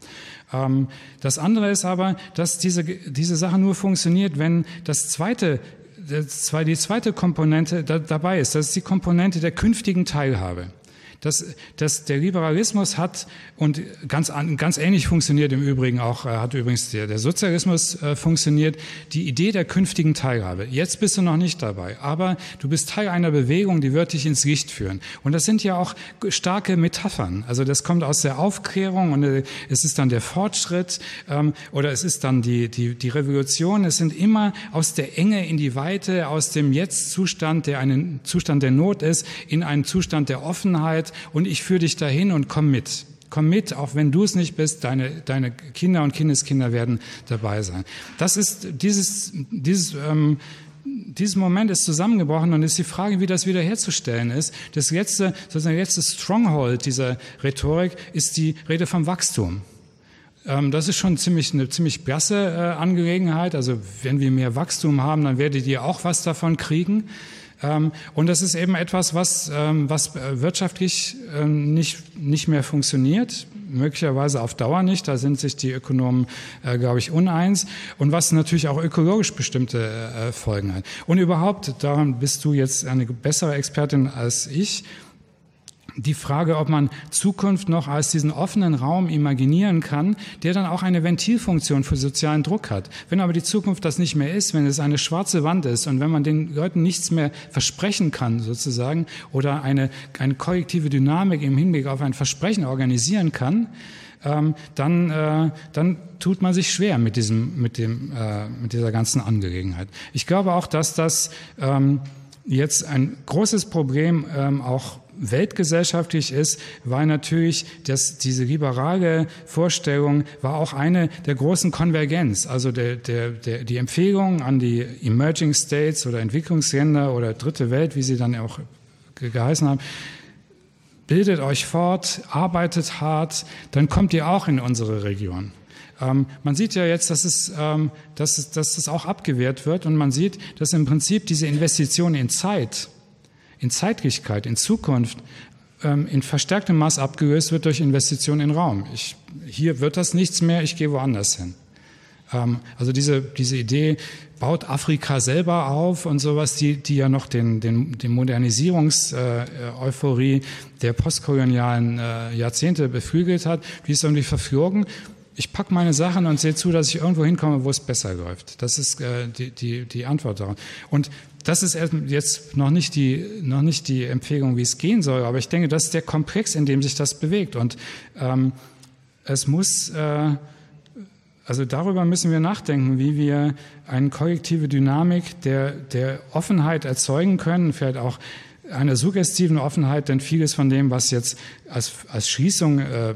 Ähm, das andere ist aber, dass diese diese Sache nur funktioniert, wenn das zweite die zweite Komponente dabei ist. Das ist die Komponente der künftigen Teilhabe. Das, das, der Liberalismus hat und ganz, ganz ähnlich funktioniert im Übrigen auch, äh, hat übrigens der, der Sozialismus äh, funktioniert, die Idee der künftigen Teilhabe. Jetzt bist du noch nicht dabei, aber du bist Teil einer Bewegung, die wird dich ins Licht führen. Und das sind ja auch starke Metaphern. Also das kommt aus der Aufklärung und äh, es ist dann der Fortschritt ähm, oder es ist dann die, die, die Revolution. Es sind immer aus der Enge in die Weite, aus dem Jetzt-Zustand, der einen Zustand der Not ist, in einen Zustand der Offenheit, und ich führe dich dahin und komm mit. Komm mit, auch wenn du es nicht bist, deine, deine Kinder und Kindeskinder werden dabei sein. Das ist dieses, dieses, ähm, dieses Moment ist zusammengebrochen und ist die Frage, wie das wiederherzustellen ist. Das letzte, sozusagen letzte Stronghold dieser Rhetorik ist die Rede vom Wachstum. Ähm, das ist schon ziemlich, eine ziemlich blasse äh, Angelegenheit. Also wenn wir mehr Wachstum haben, dann werdet ihr auch was davon kriegen. Ähm, und das ist eben etwas, was, ähm, was äh, wirtschaftlich ähm, nicht, nicht mehr funktioniert, möglicherweise auf Dauer nicht. Da sind sich die Ökonomen, äh, glaube ich, uneins. Und was natürlich auch ökologisch bestimmte äh, Folgen hat. Und überhaupt, daran bist du jetzt eine bessere Expertin als ich die Frage, ob man Zukunft noch als diesen offenen Raum imaginieren kann, der dann auch eine Ventilfunktion für sozialen Druck hat. Wenn aber die Zukunft das nicht mehr ist, wenn es eine schwarze Wand ist und wenn man den Leuten nichts mehr versprechen kann, sozusagen, oder eine, eine kollektive Dynamik im Hinblick auf ein Versprechen organisieren kann, ähm, dann, äh, dann tut man sich schwer mit, diesem, mit, dem, äh, mit dieser ganzen Angelegenheit. Ich glaube auch, dass das ähm, jetzt ein großes Problem ähm, auch weltgesellschaftlich ist, weil natürlich dass diese liberale Vorstellung war auch eine der großen Konvergenz. Also der, der, der, die Empfehlung an die Emerging States oder Entwicklungsländer oder Dritte Welt, wie sie dann auch geheißen haben, bildet euch fort, arbeitet hart, dann kommt ihr auch in unsere Region. Ähm, man sieht ja jetzt, dass es, ähm, dass, dass es auch abgewehrt wird und man sieht, dass im Prinzip diese Investition in Zeit, in Zeitlichkeit, in Zukunft ähm, in verstärktem Maß abgelöst wird durch Investitionen in Raum. Ich, hier wird das nichts mehr, ich gehe woanders hin. Ähm, also diese, diese Idee, baut Afrika selber auf und sowas, die, die ja noch den, den, den Modernisierungs-Euphorie der postkolonialen äh, Jahrzehnte beflügelt hat, die ist irgendwie verflogen ich packe meine Sachen und sehe zu, dass ich irgendwo hinkomme, wo es besser läuft. Das ist äh, die, die, die Antwort darauf. Und das ist jetzt noch nicht, die, noch nicht die Empfehlung, wie es gehen soll, aber ich denke, das ist der Komplex, in dem sich das bewegt. Und ähm, es muss, äh, also darüber müssen wir nachdenken, wie wir eine kollektive Dynamik der, der Offenheit erzeugen können, vielleicht auch einer suggestiven Offenheit, denn vieles von dem, was jetzt als, als Schließung äh,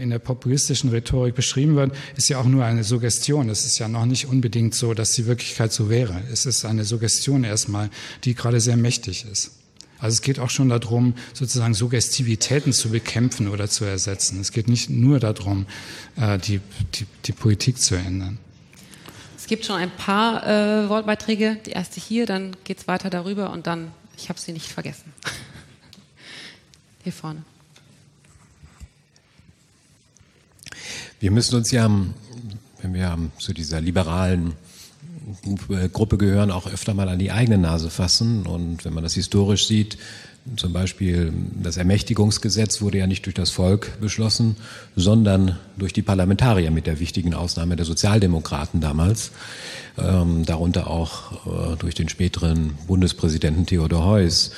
in der populistischen Rhetorik beschrieben wird, ist ja auch nur eine Suggestion. Es ist ja noch nicht unbedingt so, dass die Wirklichkeit so wäre. Es ist eine Suggestion erstmal, die gerade sehr mächtig ist. Also es geht auch schon darum, sozusagen Suggestivitäten zu bekämpfen oder zu ersetzen. Es geht nicht nur darum, äh, die, die, die Politik zu ändern. Es gibt schon ein paar äh, Wortbeiträge. Die erste hier, dann geht es weiter darüber und dann ich habe sie nicht vergessen. Hier vorne. Wir müssen uns ja, wenn wir zu dieser liberalen Gruppe gehören, auch öfter mal an die eigene Nase fassen. Und wenn man das historisch sieht, zum Beispiel das Ermächtigungsgesetz wurde ja nicht durch das Volk beschlossen, sondern durch die Parlamentarier mit der wichtigen Ausnahme der Sozialdemokraten damals, ähm, darunter auch äh, durch den späteren Bundespräsidenten Theodor Heuss.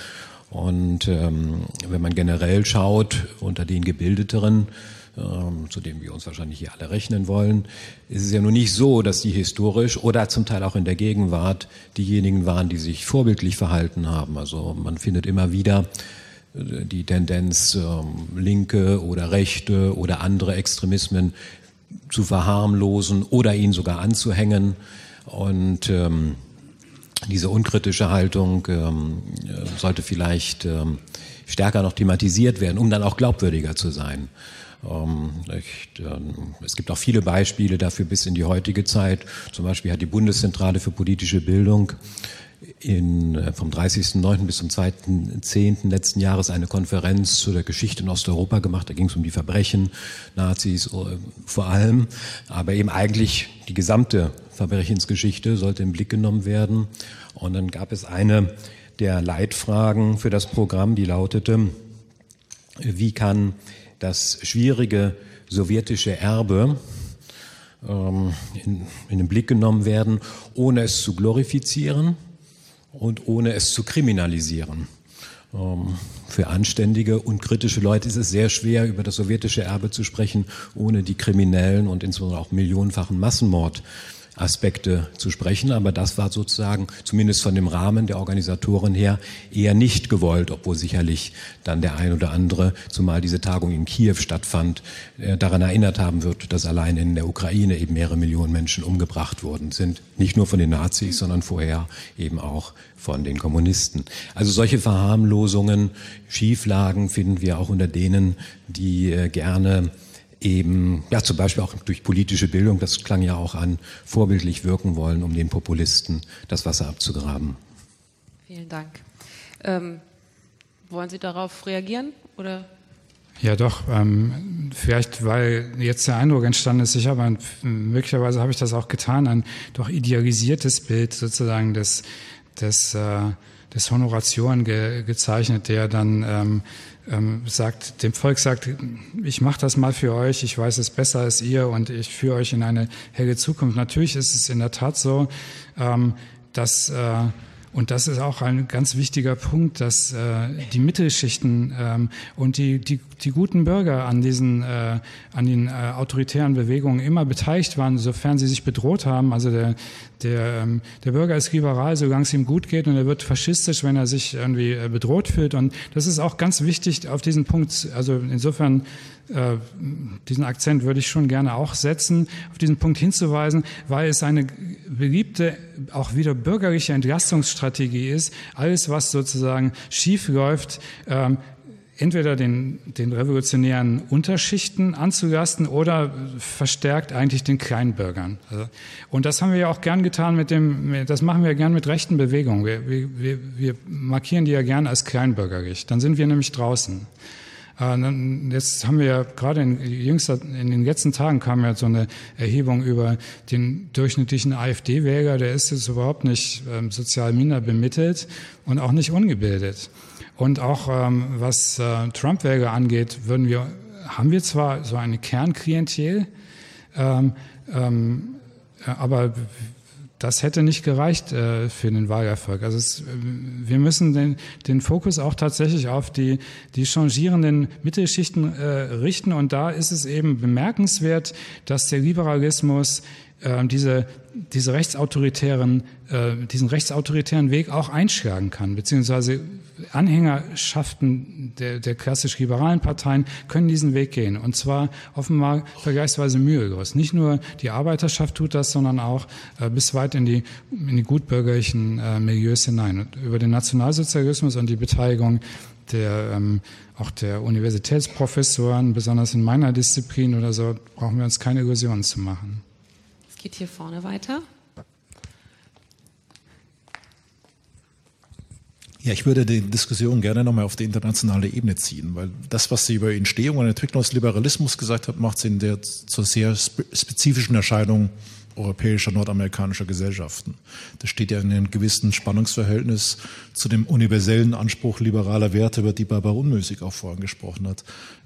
Und ähm, wenn man generell schaut, unter den Gebildeteren, zu dem wir uns wahrscheinlich hier alle rechnen wollen, ist es ja nun nicht so, dass die historisch oder zum Teil auch in der Gegenwart diejenigen waren, die sich vorbildlich verhalten haben. Also man findet immer wieder äh, die Tendenz, ähm, linke oder rechte oder andere Extremismen zu verharmlosen oder ihnen sogar anzuhängen. Und ähm, diese unkritische Haltung ähm, äh, sollte vielleicht ähm, stärker noch thematisiert werden, um dann auch glaubwürdiger zu sein. Ähm, ähm, es gibt auch viele Beispiele dafür bis in die heutige Zeit. Zum Beispiel hat die Bundeszentrale für politische Bildung in, äh, vom 30.09. bis zum 2.10. letzten Jahres eine Konferenz zu der Geschichte in Osteuropa gemacht. Da ging es um die Verbrechen, Nazis äh, vor allem, aber eben eigentlich die gesamte Verbrechensgeschichte sollte im Blick genommen werden. Und dann gab es eine der Leitfragen für das Programm, die lautete, wie kann das schwierige sowjetische Erbe ähm, in, in den Blick genommen werden, ohne es zu glorifizieren und ohne es zu kriminalisieren. Ähm, für anständige und kritische Leute ist es sehr schwer, über das sowjetische Erbe zu sprechen, ohne die kriminellen und insbesondere auch millionenfachen Massenmord Aspekte zu sprechen, aber das war sozusagen zumindest von dem Rahmen der Organisatoren her eher nicht gewollt, obwohl sicherlich dann der ein oder andere, zumal diese Tagung in Kiew stattfand, äh, daran erinnert haben wird, dass allein in der Ukraine eben mehrere Millionen Menschen umgebracht worden sind. Nicht nur von den Nazis, sondern vorher eben auch von den Kommunisten. Also solche Verharmlosungen, Schieflagen finden wir auch unter denen, die äh, gerne eben, ja, zum Beispiel auch durch politische Bildung, das klang ja auch an, vorbildlich wirken wollen, um den Populisten das Wasser abzugraben. Vielen Dank. Ähm, wollen Sie darauf reagieren oder? Ja, doch. Ähm, vielleicht, weil jetzt der Eindruck entstanden ist, ich habe ein, möglicherweise habe ich das auch getan, ein doch idealisiertes Bild sozusagen des, des, äh, des Honoratioren ge, gezeichnet, der dann ähm, ähm, sagt, dem Volk sagt, ich mache das mal für euch, ich weiß es besser als ihr und ich führe euch in eine helle Zukunft. Natürlich ist es in der Tat so, ähm, dass äh, und das ist auch ein ganz wichtiger Punkt, dass äh, die Mittelschichten ähm, und die, die, die guten Bürger an diesen äh, an den äh, autoritären Bewegungen immer beteiligt waren, sofern sie sich bedroht haben. Also der, der, ähm, der Bürger ist liberal, solange es ihm gut geht, und er wird faschistisch, wenn er sich irgendwie äh, bedroht fühlt. Und das ist auch ganz wichtig auf diesen Punkt. Also insofern äh, diesen Akzent würde ich schon gerne auch setzen, auf diesen Punkt hinzuweisen, weil es eine beliebte, auch wieder bürgerliche Entlastungsstrategie ist. Alles, was sozusagen schief läuft, ähm, entweder den, den revolutionären Unterschichten anzulasten oder verstärkt eigentlich den Kleinbürgern. Also, und das haben wir ja auch gern getan mit dem, das machen wir gern mit rechten Bewegungen. Wir, wir, wir markieren die ja gern als kleinbürgerlich. Dann sind wir nämlich draußen. Äh, jetzt haben wir ja gerade in, jüngster, in den letzten Tagen kam ja so eine Erhebung über den durchschnittlichen AfD-Wähler, der ist jetzt überhaupt nicht ähm, sozial minder bemittelt und auch nicht ungebildet. Und auch ähm, was äh, Trump-Wähler angeht, würden wir, haben wir zwar so eine Kernklientel, ähm, ähm, aber das hätte nicht gereicht äh, für den Wahlerfolg. Also es, äh, wir müssen den, den Fokus auch tatsächlich auf die, die changierenden Mittelschichten äh, richten. Und da ist es eben bemerkenswert, dass der Liberalismus äh, diese, diese rechtsautoritären, äh, diesen rechtsautoritären Weg auch einschlagen kann, beziehungsweise Anhängerschaften der, der klassisch-liberalen Parteien können diesen Weg gehen. Und zwar offenbar vergleichsweise mühelos. Nicht nur die Arbeiterschaft tut das, sondern auch äh, bis weit in die, in die gutbürgerlichen äh, Milieus hinein. Und über den Nationalsozialismus und die Beteiligung der, ähm, auch der Universitätsprofessoren, besonders in meiner Disziplin oder so, brauchen wir uns keine Illusionen zu machen geht hier vorne weiter. Ja, ich würde die Diskussion gerne nochmal auf die internationale Ebene ziehen, weil das, was Sie über Entstehung und Entwicklung des Liberalismus gesagt haben, macht Sie in der zur sehr spezifischen Erscheinung europäischer, nordamerikanischer Gesellschaften. Das steht ja in einem gewissen Spannungsverhältnis zu dem universellen Anspruch liberaler Werte, über die Barbara Unmüßig auch vorhin gesprochen hat.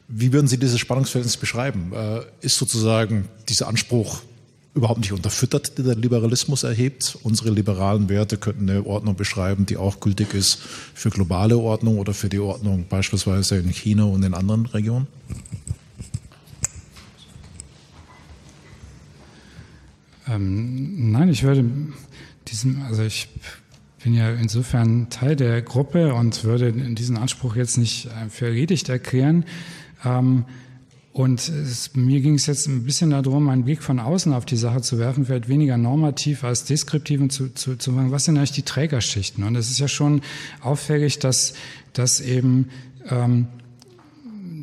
Wie würden Sie dieses Spannungsverhältnis beschreiben? Äh, ist sozusagen dieser Anspruch überhaupt nicht unterfüttert, die der Liberalismus erhebt. Unsere liberalen Werte könnten eine Ordnung beschreiben, die auch gültig ist für globale Ordnung oder für die Ordnung beispielsweise in China und in anderen Regionen? Ähm, nein, ich würde diesem, also ich bin ja insofern Teil der Gruppe und würde diesen Anspruch jetzt nicht für erledigt erklären. Ähm, und es, mir ging es jetzt ein bisschen darum, einen Blick von außen auf die Sache zu werfen, vielleicht weniger normativ als deskriptiv und zu, zu, zu sagen, was sind eigentlich die Trägerschichten? Und es ist ja schon auffällig, dass, dass eben ähm,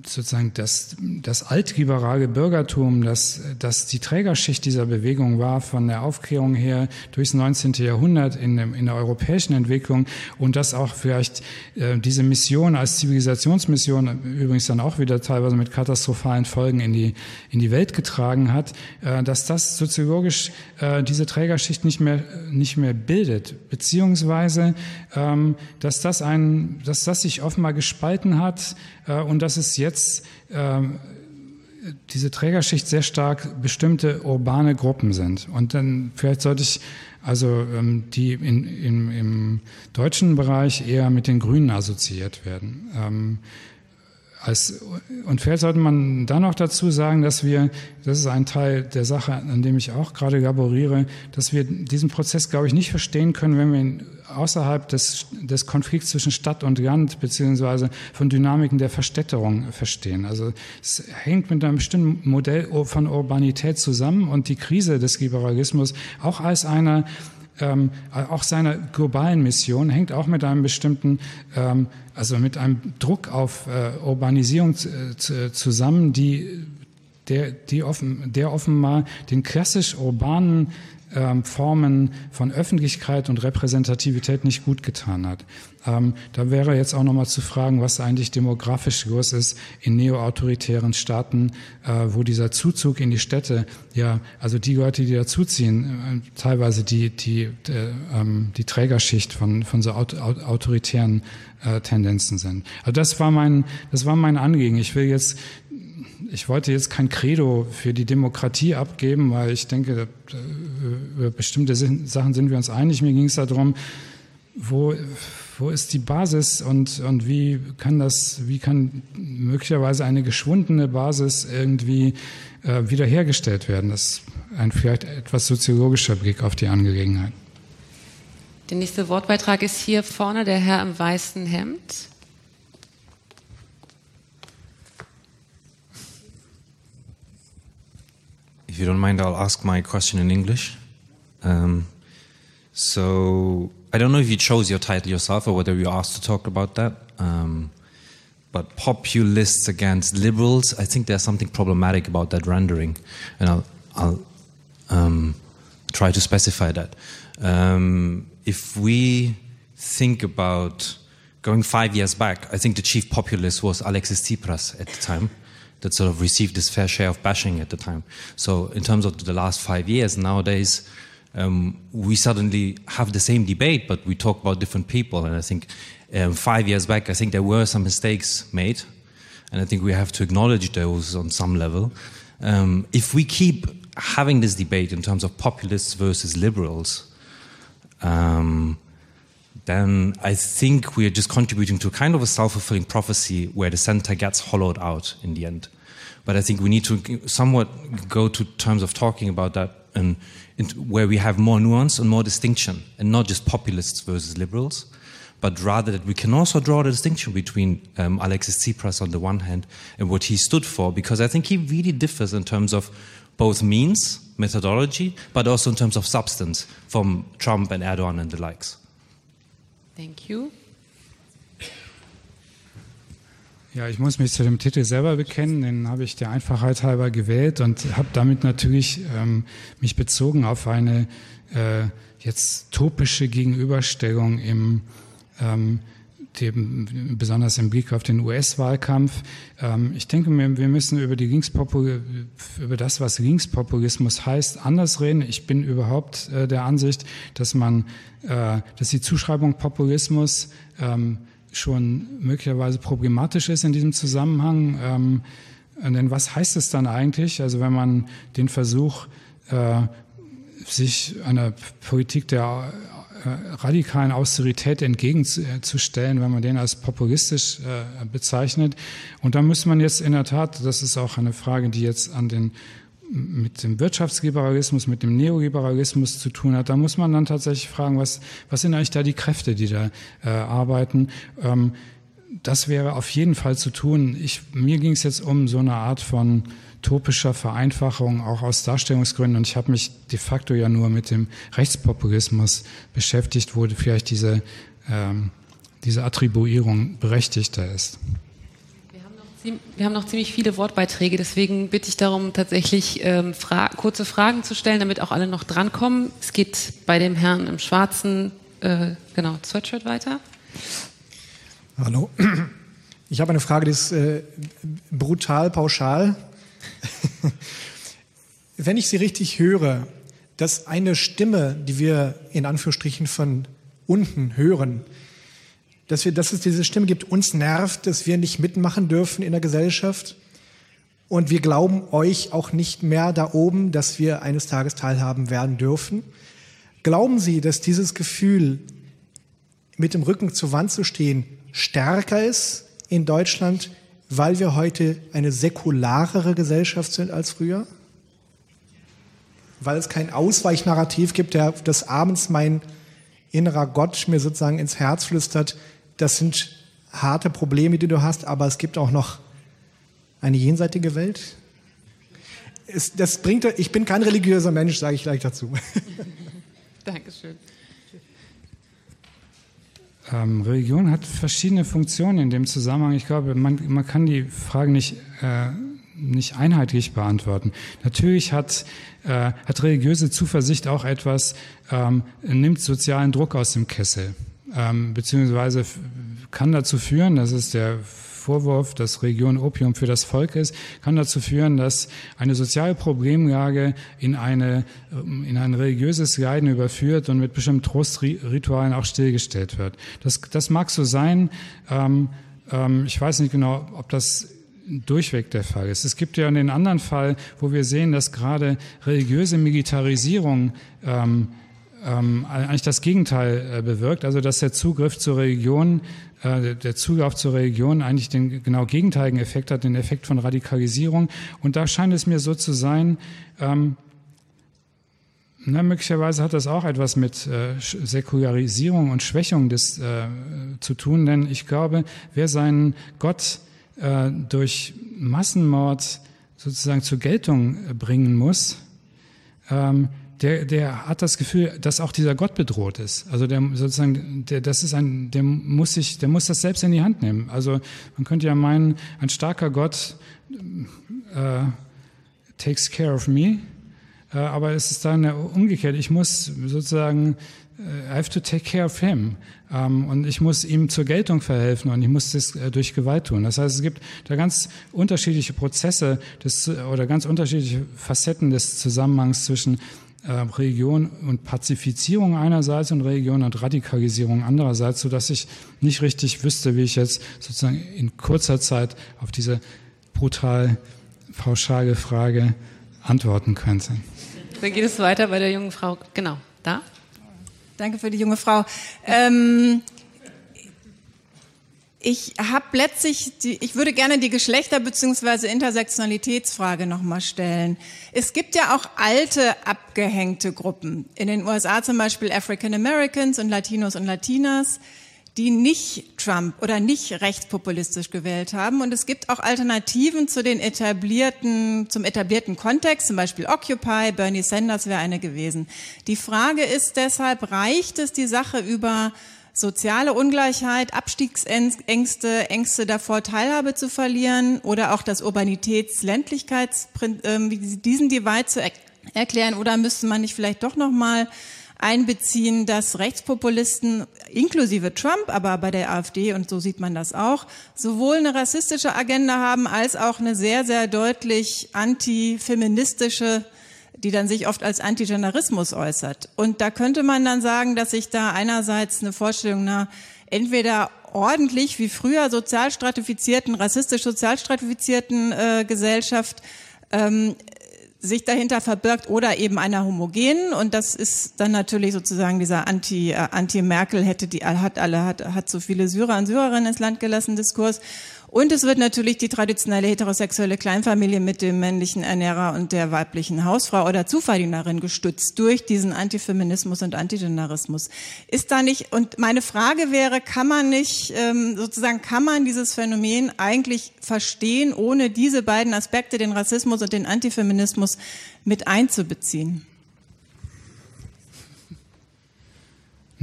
sozusagen das, das altliberale Bürgertum, das, das die Trägerschicht dieser Bewegung war, von der Aufklärung her durchs 19. Jahrhundert in, in der europäischen Entwicklung und dass auch vielleicht äh, diese Mission als Zivilisationsmission übrigens dann auch wieder teilweise mit katastrophalen Folgen in die, in die Welt getragen hat, äh, dass das soziologisch äh, diese Trägerschicht nicht mehr, nicht mehr bildet, beziehungsweise ähm, dass das ein, dass das sich offenbar gespalten hat äh, und dass es jetzt ähm, diese Trägerschicht sehr stark bestimmte urbane Gruppen sind. Und dann vielleicht sollte ich also ähm, die in, in, im deutschen Bereich eher mit den Grünen assoziiert werden. Ähm, als, und vielleicht sollte man dann noch dazu sagen, dass wir, das ist ein Teil der Sache, an dem ich auch gerade laboriere, dass wir diesen Prozess, glaube ich, nicht verstehen können, wenn wir ihn außerhalb des, des Konflikts zwischen Stadt und Land beziehungsweise von Dynamiken der Verstädterung verstehen. Also es hängt mit einem bestimmten Modell von Urbanität zusammen und die Krise des Liberalismus auch als einer ähm, auch seiner globalen Mission hängt auch mit einem bestimmten, ähm, also mit einem Druck auf äh, Urbanisierung äh, zusammen, die der, die offen, der offenbar den klassisch urbanen ähm, Formen von Öffentlichkeit und Repräsentativität nicht gut getan hat. Ähm, da wäre jetzt auch nochmal zu fragen, was eigentlich demografisch los ist in neoautoritären Staaten, äh, wo dieser Zuzug in die Städte, ja, also die Leute, die dazuziehen, äh, teilweise die, die, äh, ähm, die Trägerschicht von, von so aut autoritären äh, Tendenzen sind. Also das war mein, das war mein Anliegen. Ich will jetzt ich wollte jetzt kein Credo für die Demokratie abgeben, weil ich denke, über bestimmte Sachen sind wir uns einig. Mir ging es darum, wo, wo ist die Basis und, und wie kann das, wie kann möglicherweise eine geschwundene Basis irgendwie äh, wiederhergestellt werden? Das ist ein vielleicht etwas soziologischer Blick auf die Angelegenheit. Der nächste Wortbeitrag ist hier vorne der Herr im weißen Hemd. If you don't mind, I'll ask my question in English. Um, so, I don't know if you chose your title yourself or whether you asked to talk about that. Um, but populists against liberals, I think there's something problematic about that rendering, and I'll, I'll um, try to specify that. Um, if we think about going five years back, I think the chief populist was Alexis Tsipras at the time that sort of received his fair share of bashing at the time. So in terms of the last five years, nowadays, um, we suddenly have the same debate, but we talk about different people. And I think um, five years back, I think there were some mistakes made, and I think we have to acknowledge those on some level. Um, if we keep having this debate in terms of populists versus liberals, um, then I think we are just contributing to kind of a self fulfilling prophecy where the center gets hollowed out in the end. But I think we need to somewhat go to terms of talking about that and where we have more nuance and more distinction, and not just populists versus liberals, but rather that we can also draw the distinction between um, Alexis Tsipras on the one hand and what he stood for, because I think he really differs in terms of both means, methodology, but also in terms of substance from Trump and Erdogan and the likes. Thank you. Ja, ich muss mich zu dem Titel selber bekennen, den habe ich der Einfachheit halber gewählt und habe damit natürlich ähm, mich bezogen auf eine äh, jetzt topische Gegenüberstellung im ähm, dem, besonders im Blick auf den US-Wahlkampf. Ähm, ich denke, wir, wir müssen über die über das, was Linkspopulismus heißt, anders reden. Ich bin überhaupt äh, der Ansicht, dass man, äh, dass die Zuschreibung Populismus ähm, schon möglicherweise problematisch ist in diesem Zusammenhang. Ähm, denn was heißt es dann eigentlich? Also wenn man den Versuch, äh, sich einer Politik der radikalen Austerität entgegenzustellen, wenn man den als populistisch äh, bezeichnet. Und da muss man jetzt in der Tat, das ist auch eine Frage, die jetzt an den mit dem Wirtschaftsliberalismus, mit dem Neoliberalismus zu tun hat, da muss man dann tatsächlich fragen, was, was sind eigentlich da die Kräfte, die da äh, arbeiten. Ähm, das wäre auf jeden Fall zu tun. Ich, mir ging es jetzt um so eine Art von topischer Vereinfachung, auch aus Darstellungsgründen. Und ich habe mich de facto ja nur mit dem Rechtspopulismus beschäftigt, wo vielleicht diese, ähm, diese Attribuierung berechtigter ist. Wir haben noch ziemlich viele Wortbeiträge, deswegen bitte ich darum, tatsächlich ähm, fra kurze Fragen zu stellen, damit auch alle noch drankommen. Es geht bei dem Herrn im schwarzen, äh, genau, Sweatshirt weiter. Hallo. Ich habe eine Frage, die ist äh, brutal pauschal. Wenn ich Sie richtig höre, dass eine Stimme, die wir in Anführungsstrichen von unten hören, dass, wir, dass es diese Stimme gibt, uns nervt, dass wir nicht mitmachen dürfen in der Gesellschaft. Und wir glauben euch auch nicht mehr da oben, dass wir eines Tages teilhaben werden dürfen. Glauben Sie, dass dieses Gefühl, mit dem Rücken zur Wand zu stehen, stärker ist in Deutschland, weil wir heute eine säkularere Gesellschaft sind als früher? Weil es kein Ausweichnarrativ gibt, der des Abends mein innerer Gott mir sozusagen ins Herz flüstert, das sind harte Probleme, die du hast, aber es gibt auch noch eine jenseitige Welt. Es, das bringt, ich bin kein religiöser Mensch, sage ich gleich dazu. Dankeschön. Ähm, Religion hat verschiedene Funktionen in dem Zusammenhang. Ich glaube, man, man kann die Frage nicht, äh, nicht einheitlich beantworten. Natürlich hat, äh, hat religiöse Zuversicht auch etwas, ähm, nimmt sozialen Druck aus dem Kessel, ähm, beziehungsweise kann dazu führen, das ist der Vorwurf, dass Religion Opium für das Volk ist, kann dazu führen, dass eine soziale Problemlage in, eine, in ein religiöses Leiden überführt und mit bestimmten Trostritualen auch stillgestellt wird. Das, das mag so sein. Ähm, ähm, ich weiß nicht genau, ob das durchweg der Fall ist. Es gibt ja den anderen Fall, wo wir sehen, dass gerade religiöse Militarisierung ähm, ähm, eigentlich das Gegenteil äh, bewirkt, also dass der Zugriff zur Religion, äh, der Zugriff zur Religion eigentlich den genau gegenteiligen Effekt hat, den Effekt von Radikalisierung. Und da scheint es mir so zu sein, ähm, na, möglicherweise hat das auch etwas mit äh, Säkularisierung und Schwächung des, äh, zu tun, denn ich glaube, wer seinen Gott äh, durch Massenmord sozusagen zur Geltung bringen muss, ähm, der, der hat das Gefühl, dass auch dieser Gott bedroht ist. Also der sozusagen, der, das ist ein, der muss sich, der muss das selbst in die Hand nehmen. Also man könnte ja meinen, ein starker Gott äh, takes care of me, äh, aber es ist dann umgekehrt. Ich muss sozusagen I have to take care of him. Um, und ich muss ihm zur Geltung verhelfen und ich muss das äh, durch Gewalt tun. Das heißt, es gibt da ganz unterschiedliche Prozesse des, oder ganz unterschiedliche Facetten des Zusammenhangs zwischen äh, Religion und Pazifizierung einerseits und Religion und Radikalisierung andererseits, so dass ich nicht richtig wüsste, wie ich jetzt sozusagen in kurzer Zeit auf diese brutal pauschale Frage antworten könnte. Dann geht es weiter bei der jungen Frau. Genau, da. Danke für die junge Frau. Ähm, ich habe letztlich, die, ich würde gerne die Geschlechter- bzw. Intersektionalitätsfrage nochmal stellen. Es gibt ja auch alte abgehängte Gruppen. In den USA zum Beispiel African Americans und Latinos und Latinas, die nicht Trump oder nicht rechtspopulistisch gewählt haben. Und es gibt auch Alternativen zu den etablierten, zum etablierten Kontext, zum Beispiel Occupy, Bernie Sanders wäre eine gewesen. Die Frage ist deshalb, reicht es, die Sache über soziale Ungleichheit, Abstiegsängste, Ängste davor, Teilhabe zu verlieren oder auch das Urbanitäts-Ländlichkeitsprinzip, ähm, diesen Divide zu er erklären. Oder müsste man nicht vielleicht doch nochmal einbeziehen, dass Rechtspopulisten inklusive Trump, aber bei der AfD, und so sieht man das auch, sowohl eine rassistische Agenda haben als auch eine sehr, sehr deutlich antifeministische die dann sich oft als Antigenderismus äußert. Und da könnte man dann sagen, dass sich da einerseits eine Vorstellung nach entweder ordentlich wie früher sozial stratifizierten, rassistisch sozial stratifizierten äh, Gesellschaft ähm, sich dahinter verbirgt oder eben einer homogenen und das ist dann natürlich sozusagen dieser Anti äh, Anti Merkel hätte die hat alle hat hat so viele Syrer und Syrerinnen ins Land gelassen Diskurs und es wird natürlich die traditionelle heterosexuelle Kleinfamilie mit dem männlichen Ernährer und der weiblichen Hausfrau oder Zuverdienerin gestützt durch diesen Antifeminismus und Antigenderismus. Ist da nicht, und meine Frage wäre, kann man nicht, ähm, sozusagen, kann man dieses Phänomen eigentlich verstehen, ohne diese beiden Aspekte, den Rassismus und den Antifeminismus, mit einzubeziehen?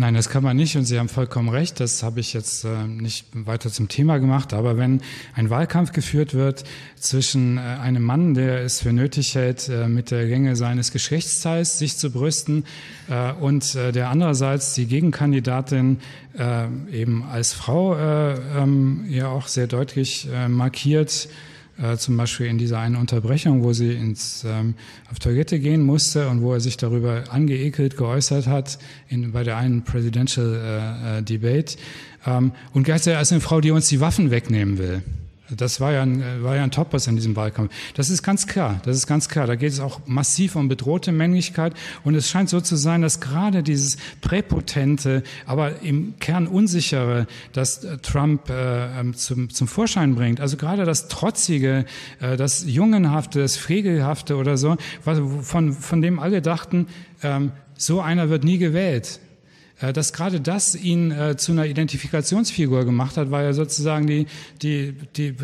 Nein, das kann man nicht und Sie haben vollkommen recht. Das habe ich jetzt äh, nicht weiter zum Thema gemacht. Aber wenn ein Wahlkampf geführt wird zwischen äh, einem Mann, der es für nötig hält, äh, mit der Gänge seines Geschlechtsteils sich zu brüsten, äh, und äh, der andererseits die Gegenkandidatin äh, eben als Frau ähm, ja auch sehr deutlich markiert, äh, zum Beispiel in dieser einen Unterbrechung, wo sie ins, ähm, auf Toilette gehen musste und wo er sich darüber angeekelt geäußert hat in, bei der einen Presidential äh, äh, Debate. Ähm, und gleichzeitig als eine Frau, die uns die Waffen wegnehmen will. Das war ja ein, war ja ein Topos in diesem Wahlkampf. Das ist ganz klar. Das ist ganz klar. Da geht es auch massiv um bedrohte Männlichkeit. Und es scheint so zu sein, dass gerade dieses präpotente, aber im Kern unsichere, das äh, Trump äh, ähm, zum, zum Vorschein bringt. Also gerade das trotzige, äh, das jungenhafte, das pflegelhafte oder so, von, von dem alle dachten, ähm, so einer wird nie gewählt. Äh, dass gerade das ihn äh, zu einer Identifikationsfigur gemacht hat, weil er sozusagen die, die, die,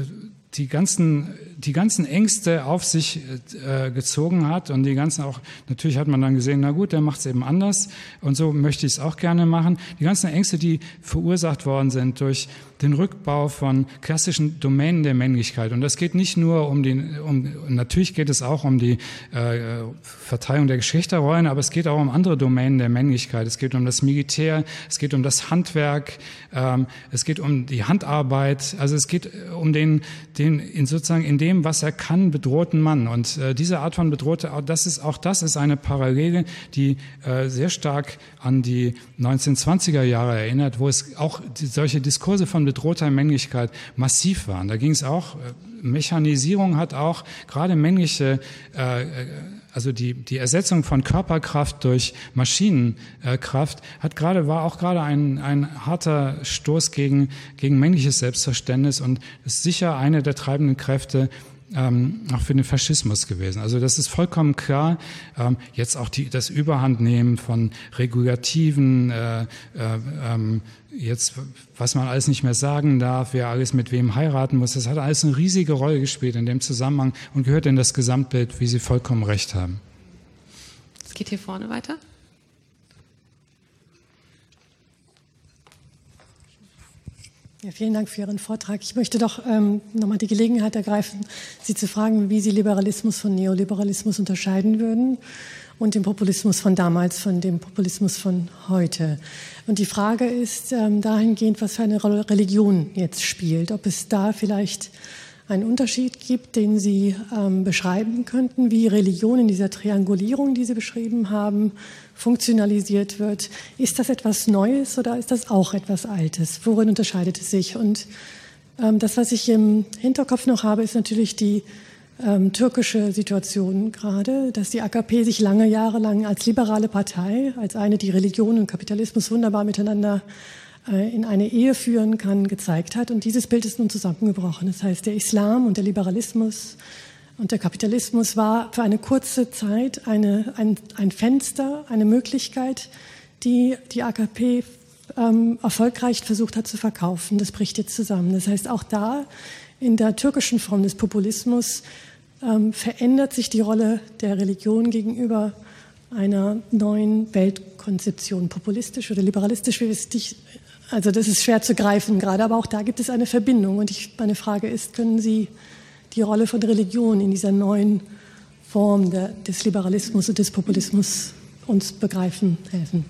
die ganzen, die ganzen Ängste auf sich äh, gezogen hat und die ganzen auch, natürlich hat man dann gesehen, na gut, der macht es eben anders und so möchte ich es auch gerne machen. Die ganzen Ängste, die verursacht worden sind durch den Rückbau von klassischen Domänen der Männlichkeit. Und das geht nicht nur um den, um, natürlich geht es auch um die äh, Verteilung der Geschlechterrollen, aber es geht auch um andere Domänen der Männlichkeit. Es geht um das Militär, es geht um das Handwerk, ähm, es geht um die Handarbeit. Also es geht um den, den in sozusagen in dem, was er kann, bedrohten Mann. Und äh, diese Art von bedrohte, das ist auch das ist eine Parallele, die äh, sehr stark an die 1920er Jahre erinnert, wo es auch solche Diskurse von bedrohter Männlichkeit massiv waren. Da ging es auch, äh, Mechanisierung hat auch gerade männliche, äh, äh, also die, die Ersetzung von Körperkraft durch Maschinenkraft hat gerade, war auch gerade ein, ein harter Stoß gegen, gegen männliches Selbstverständnis und ist sicher eine der treibenden Kräfte ähm, auch für den Faschismus gewesen. Also das ist vollkommen klar. Ähm, jetzt auch die, das Überhandnehmen von Regulativen, äh, äh, ähm, jetzt was man alles nicht mehr sagen darf, wer alles mit wem heiraten muss, das hat alles eine riesige Rolle gespielt in dem Zusammenhang und gehört in das Gesamtbild, wie Sie vollkommen recht haben. Es geht hier vorne weiter. Ja, vielen Dank für Ihren Vortrag. Ich möchte doch ähm, nochmal die Gelegenheit ergreifen, Sie zu fragen, wie Sie Liberalismus von Neoliberalismus unterscheiden würden und den Populismus von damals von dem Populismus von heute. Und die Frage ist ähm, dahingehend, was für eine Rolle Religion jetzt spielt. Ob es da vielleicht einen Unterschied gibt, den Sie ähm, beschreiben könnten, wie Religion in dieser Triangulierung, die Sie beschrieben haben, funktionalisiert wird. Ist das etwas Neues oder ist das auch etwas Altes? Worin unterscheidet es sich? Und ähm, das, was ich im Hinterkopf noch habe, ist natürlich die ähm, türkische Situation gerade, dass die AKP sich lange Jahre lang als liberale Partei, als eine, die Religion und Kapitalismus wunderbar miteinander äh, in eine Ehe führen kann, gezeigt hat. Und dieses Bild ist nun zusammengebrochen. Das heißt, der Islam und der Liberalismus und der Kapitalismus war für eine kurze Zeit eine, ein, ein Fenster, eine Möglichkeit, die die AKP ähm, erfolgreich versucht hat zu verkaufen. Das bricht jetzt zusammen. Das heißt, auch da in der türkischen Form des Populismus ähm, verändert sich die Rolle der Religion gegenüber einer neuen Weltkonzeption, populistisch oder liberalistisch, wie es dich, also das ist schwer zu greifen gerade, aber auch da gibt es eine Verbindung. Und ich, meine Frage ist, können Sie die Rolle von Religion in dieser neuen Form der, des Liberalismus und des Populismus uns begreifen helfen.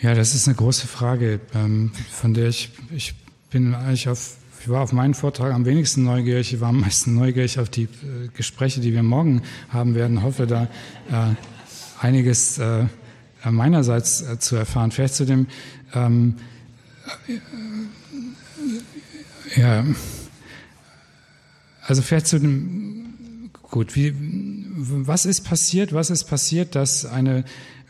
Ja, das ist eine große Frage, ähm, von der ich, ich bin eigentlich auf, ich war auf meinen Vortrag am wenigsten neugierig, ich war am meisten neugierig auf die äh, Gespräche, die wir morgen haben werden, hoffe da äh, einiges äh, meinerseits zu erfahren. Vielleicht zu dem ähm, ja, also vielleicht zu dem, gut, wie, was ist passiert, was ist passiert, dass eine,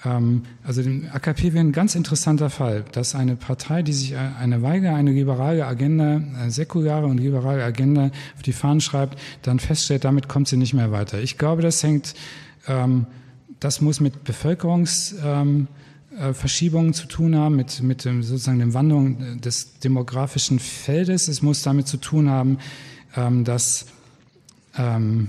ähm, also dem AKP wäre ein ganz interessanter Fall, dass eine Partei, die sich eine Weige, eine liberale Agenda, eine säkulare und liberale Agenda auf die Fahnen schreibt, dann feststellt, damit kommt sie nicht mehr weiter. Ich glaube, das hängt, ähm, das muss mit Bevölkerungs, ähm, äh, Verschiebungen zu tun haben, mit, mit sozusagen der Wandlung des demografischen Feldes. Es muss damit zu tun haben, ähm, dass, ähm,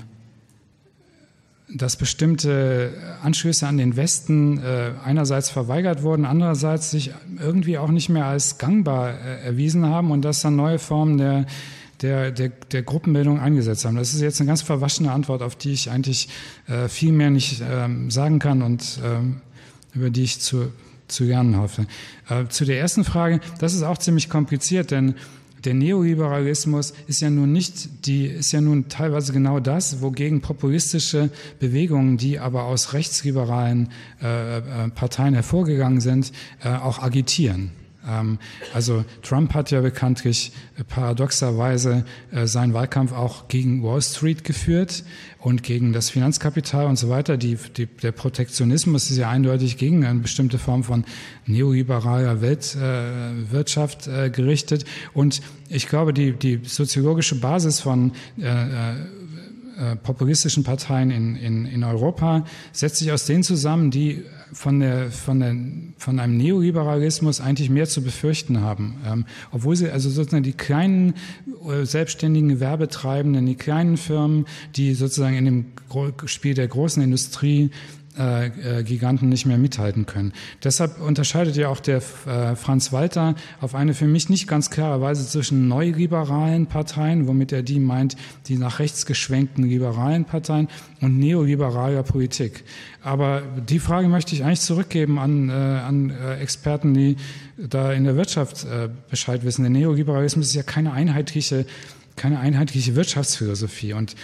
dass bestimmte Anschlüsse an den Westen äh, einerseits verweigert wurden, andererseits sich irgendwie auch nicht mehr als gangbar äh, erwiesen haben und dass dann neue Formen der der, der, der Gruppenbildung eingesetzt haben. Das ist jetzt eine ganz verwaschene Antwort, auf die ich eigentlich äh, viel mehr nicht ähm, sagen kann und ähm, über die ich zu, zu lernen hoffe. Äh, zu der ersten Frage, das ist auch ziemlich kompliziert, denn der Neoliberalismus ist ja nun nicht die, ist ja nun teilweise genau das, wogegen populistische Bewegungen, die aber aus rechtsliberalen äh, äh Parteien hervorgegangen sind, äh, auch agitieren. Ähm, also Trump hat ja bekanntlich äh, paradoxerweise äh, seinen Wahlkampf auch gegen Wall Street geführt und gegen das Finanzkapital und so weiter. Die, die, der Protektionismus ist ja eindeutig gegen eine bestimmte Form von neoliberaler Weltwirtschaft äh, äh, gerichtet. Und ich glaube, die, die soziologische Basis von äh, äh, populistischen Parteien in, in, in Europa setzt sich aus denen zusammen, die von, der, von, der, von einem Neoliberalismus eigentlich mehr zu befürchten haben. Ähm, obwohl sie also sozusagen die kleinen äh, selbstständigen Gewerbetreibenden, die kleinen Firmen, die sozusagen in dem Spiel der großen Industrie äh, Giganten nicht mehr mithalten können. Deshalb unterscheidet ja auch der äh, Franz Walter auf eine für mich nicht ganz klare Weise zwischen neoliberalen Parteien, womit er die meint, die nach rechts geschwenkten liberalen Parteien und neoliberaler Politik. Aber die Frage möchte ich eigentlich zurückgeben an, äh, an äh, Experten, die da in der Wirtschaft äh, Bescheid wissen. Der Neoliberalismus ist ja keine einheitliche, keine einheitliche Wirtschaftsphilosophie und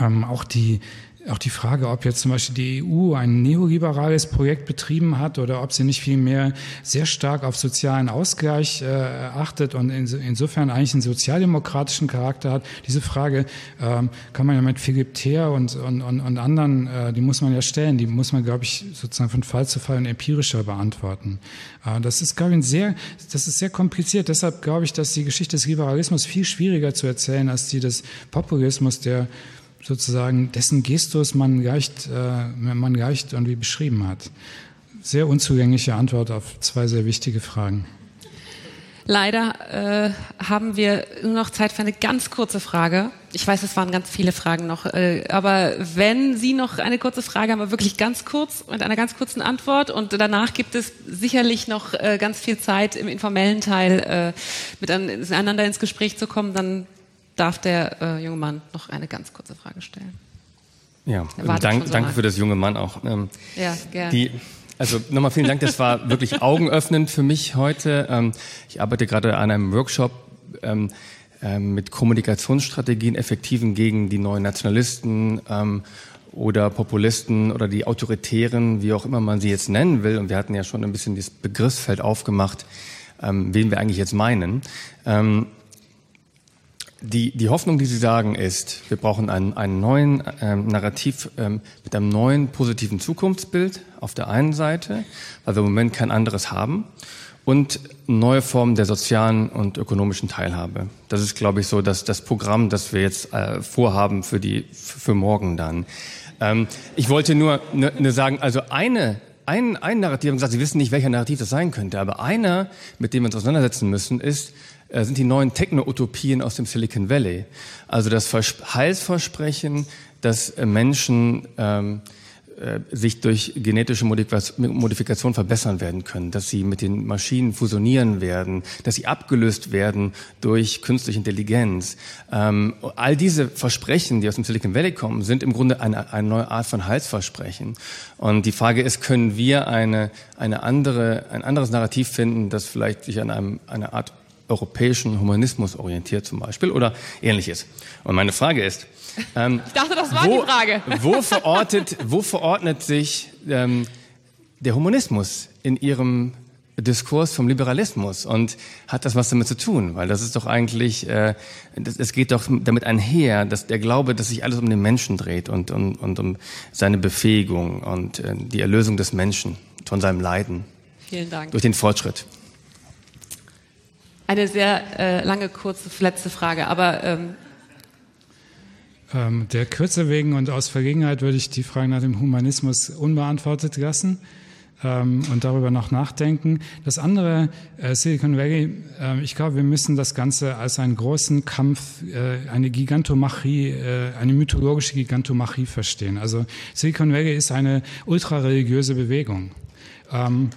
ähm, auch die auch die Frage, ob jetzt zum Beispiel die EU ein neoliberales Projekt betrieben hat oder ob sie nicht vielmehr sehr stark auf sozialen Ausgleich äh, achtet und in, insofern eigentlich einen sozialdemokratischen Charakter hat. Diese Frage ähm, kann man ja mit Philipp Theer und, und, und, und anderen, äh, die muss man ja stellen, die muss man, glaube ich, sozusagen von Fall zu Fall empirischer beantworten. Äh, das ist, glaube ich, sehr, das ist sehr kompliziert. Deshalb glaube ich, dass die Geschichte des Liberalismus viel schwieriger zu erzählen als die des Populismus, der sozusagen dessen Gestus man leicht, äh, man leicht irgendwie beschrieben hat. Sehr unzugängliche Antwort auf zwei sehr wichtige Fragen. Leider äh, haben wir nur noch Zeit für eine ganz kurze Frage. Ich weiß, es waren ganz viele Fragen noch, äh, aber wenn Sie noch eine kurze Frage haben, aber wirklich ganz kurz mit einer ganz kurzen Antwort und danach gibt es sicherlich noch äh, ganz viel Zeit im informellen Teil äh, miteinander ins Gespräch zu kommen, dann darf der äh, junge Mann noch eine ganz kurze Frage stellen. Ja, dank, so danke für das junge Mann auch. Ähm, ja, gerne. Die, also nochmal vielen Dank, das war wirklich augenöffnend für mich heute. Ähm, ich arbeite gerade an einem Workshop ähm, ähm, mit Kommunikationsstrategien, effektiven gegen die neuen Nationalisten ähm, oder Populisten oder die Autoritären, wie auch immer man sie jetzt nennen will. Und wir hatten ja schon ein bisschen das Begriffsfeld aufgemacht, ähm, wen wir eigentlich jetzt meinen. Ähm, die, die Hoffnung, die Sie sagen, ist, wir brauchen einen, einen neuen ähm, Narrativ ähm, mit einem neuen positiven Zukunftsbild auf der einen Seite, weil wir im Moment kein anderes haben, und neue Formen der sozialen und ökonomischen Teilhabe. Das ist, glaube ich, so dass das Programm, das wir jetzt äh, vorhaben für, die, für morgen dann. Ähm, ich wollte nur, nur, nur sagen, also eine ein, ein Narrativ, haben gesagt, Sie wissen nicht, welcher Narrativ das sein könnte, aber einer, mit dem wir uns auseinandersetzen müssen, ist, äh, sind die neuen Techno-Utopien aus dem Silicon Valley. Also das Vers Heilsversprechen, dass äh, Menschen ähm, äh, sich durch genetische Modifikation verbessern werden können, dass sie mit den Maschinen fusionieren werden, dass sie abgelöst werden durch künstliche Intelligenz. Ähm, all diese Versprechen, die aus dem Silicon Valley kommen, sind im Grunde eine, eine neue Art von Heilsversprechen. Und die Frage ist, können wir eine, eine andere, ein anderes Narrativ finden, das vielleicht sich an einem, eine Art europäischen Humanismus orientiert zum Beispiel oder ähnliches. Und meine Frage ist, ähm, ich dachte, das war wo, die Frage. Wo verortet, wo verordnet sich ähm, der Humanismus in Ihrem Diskurs vom Liberalismus und hat das was damit zu tun? Weil das ist doch eigentlich, äh, es geht doch damit einher, dass der Glaube, dass sich alles um den Menschen dreht und, und, und um seine Befähigung und äh, die Erlösung des Menschen von seinem Leiden. Vielen Dank. Durch den Fortschritt. Eine sehr äh, lange, kurze, letzte Frage, aber ähm ähm, der Kürze wegen und aus Verlegenheit würde ich die Frage nach dem Humanismus unbeantwortet lassen ähm, und darüber noch nachdenken. Das andere, äh, Silicon Valley, äh, ich glaube, wir müssen das Ganze als einen großen Kampf, äh, eine Gigantomachie, äh, eine mythologische Gigantomachie verstehen. Also Silicon Valley ist eine ultrareligiöse Bewegung. Ähm,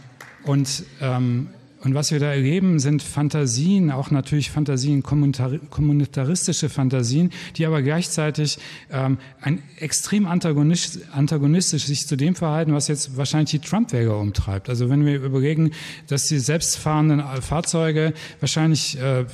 und ähm, und was wir da erleben, sind Fantasien, auch natürlich Fantasien, kommunitaristische Fantasien, die aber gleichzeitig ähm, ein extrem antagonistisch, antagonistisch sich zu dem verhalten, was jetzt wahrscheinlich die Trump-Wähler umtreibt. Also wenn wir überlegen, dass die selbstfahrenden Fahrzeuge wahrscheinlich äh,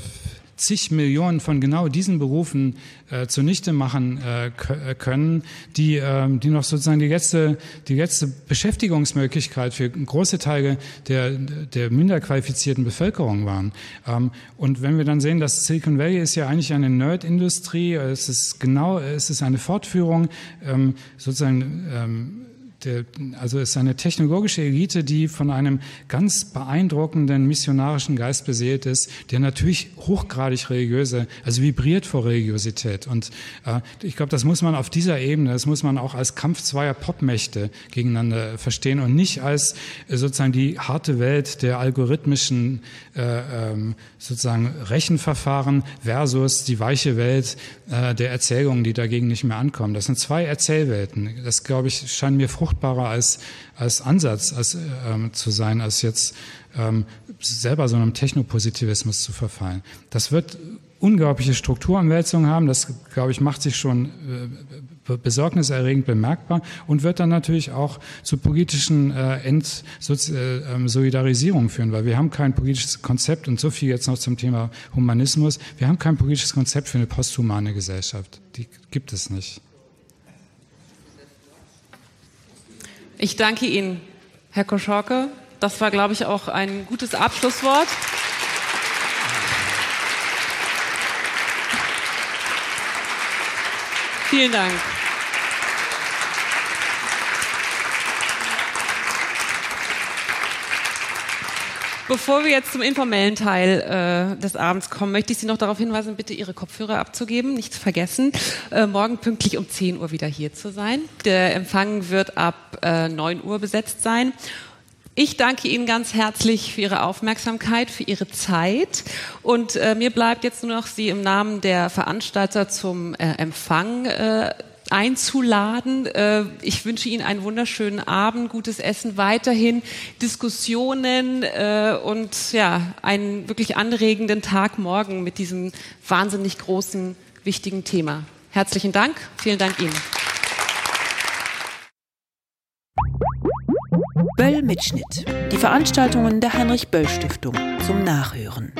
zig Millionen von genau diesen Berufen äh, zunichte machen äh, äh, können, die, äh, die noch sozusagen die letzte, die letzte Beschäftigungsmöglichkeit für große Teile der, der minder qualifizierten Bevölkerung waren. Ähm, und wenn wir dann sehen, dass Silicon Valley ist ja eigentlich eine Nerd-Industrie, es ist genau, es ist eine Fortführung ähm, sozusagen ähm, der, also es ist eine technologische Elite, die von einem ganz beeindruckenden missionarischen Geist beseelt ist, der natürlich hochgradig religiöse, also vibriert vor Religiosität. Und äh, ich glaube, das muss man auf dieser Ebene, das muss man auch als Kampf zweier Popmächte gegeneinander verstehen und nicht als äh, sozusagen die harte Welt der algorithmischen äh, ähm, sozusagen Rechenverfahren versus die weiche Welt äh, der Erzählungen, die dagegen nicht mehr ankommen. Das sind zwei Erzählwelten. Das, glaube ich, scheint mir fruchtbar fruchtbarer als, als Ansatz als, ähm, zu sein, als jetzt ähm, selber so einem Technopositivismus zu verfallen. Das wird unglaubliche Strukturumwälzungen haben. Das, glaube ich, macht sich schon äh, besorgniserregend bemerkbar und wird dann natürlich auch zu politischen äh, Entsolidarisierungen äh, führen, weil wir haben kein politisches Konzept und so viel jetzt noch zum Thema Humanismus. Wir haben kein politisches Konzept für eine posthumane Gesellschaft. Die gibt es nicht. Ich danke Ihnen, Herr Koschorke. Das war, glaube ich, auch ein gutes Abschlusswort. Vielen Dank. Bevor wir jetzt zum informellen Teil äh, des Abends kommen, möchte ich Sie noch darauf hinweisen, bitte Ihre Kopfhörer abzugeben, nicht vergessen, äh, morgen pünktlich um 10 Uhr wieder hier zu sein. Der Empfang wird ab äh, 9 Uhr besetzt sein. Ich danke Ihnen ganz herzlich für Ihre Aufmerksamkeit, für Ihre Zeit. Und äh, mir bleibt jetzt nur noch Sie im Namen der Veranstalter zum äh, Empfang äh, einzuladen. Äh, ich wünsche Ihnen einen wunderschönen Abend, gutes Essen weiterhin, Diskussionen äh, und ja, einen wirklich anregenden Tag morgen mit diesem wahnsinnig großen, wichtigen Thema. Herzlichen Dank. Vielen Dank Ihnen. Böll Mitschnitt. Die Veranstaltungen der Heinrich Böll Stiftung zum Nachhören.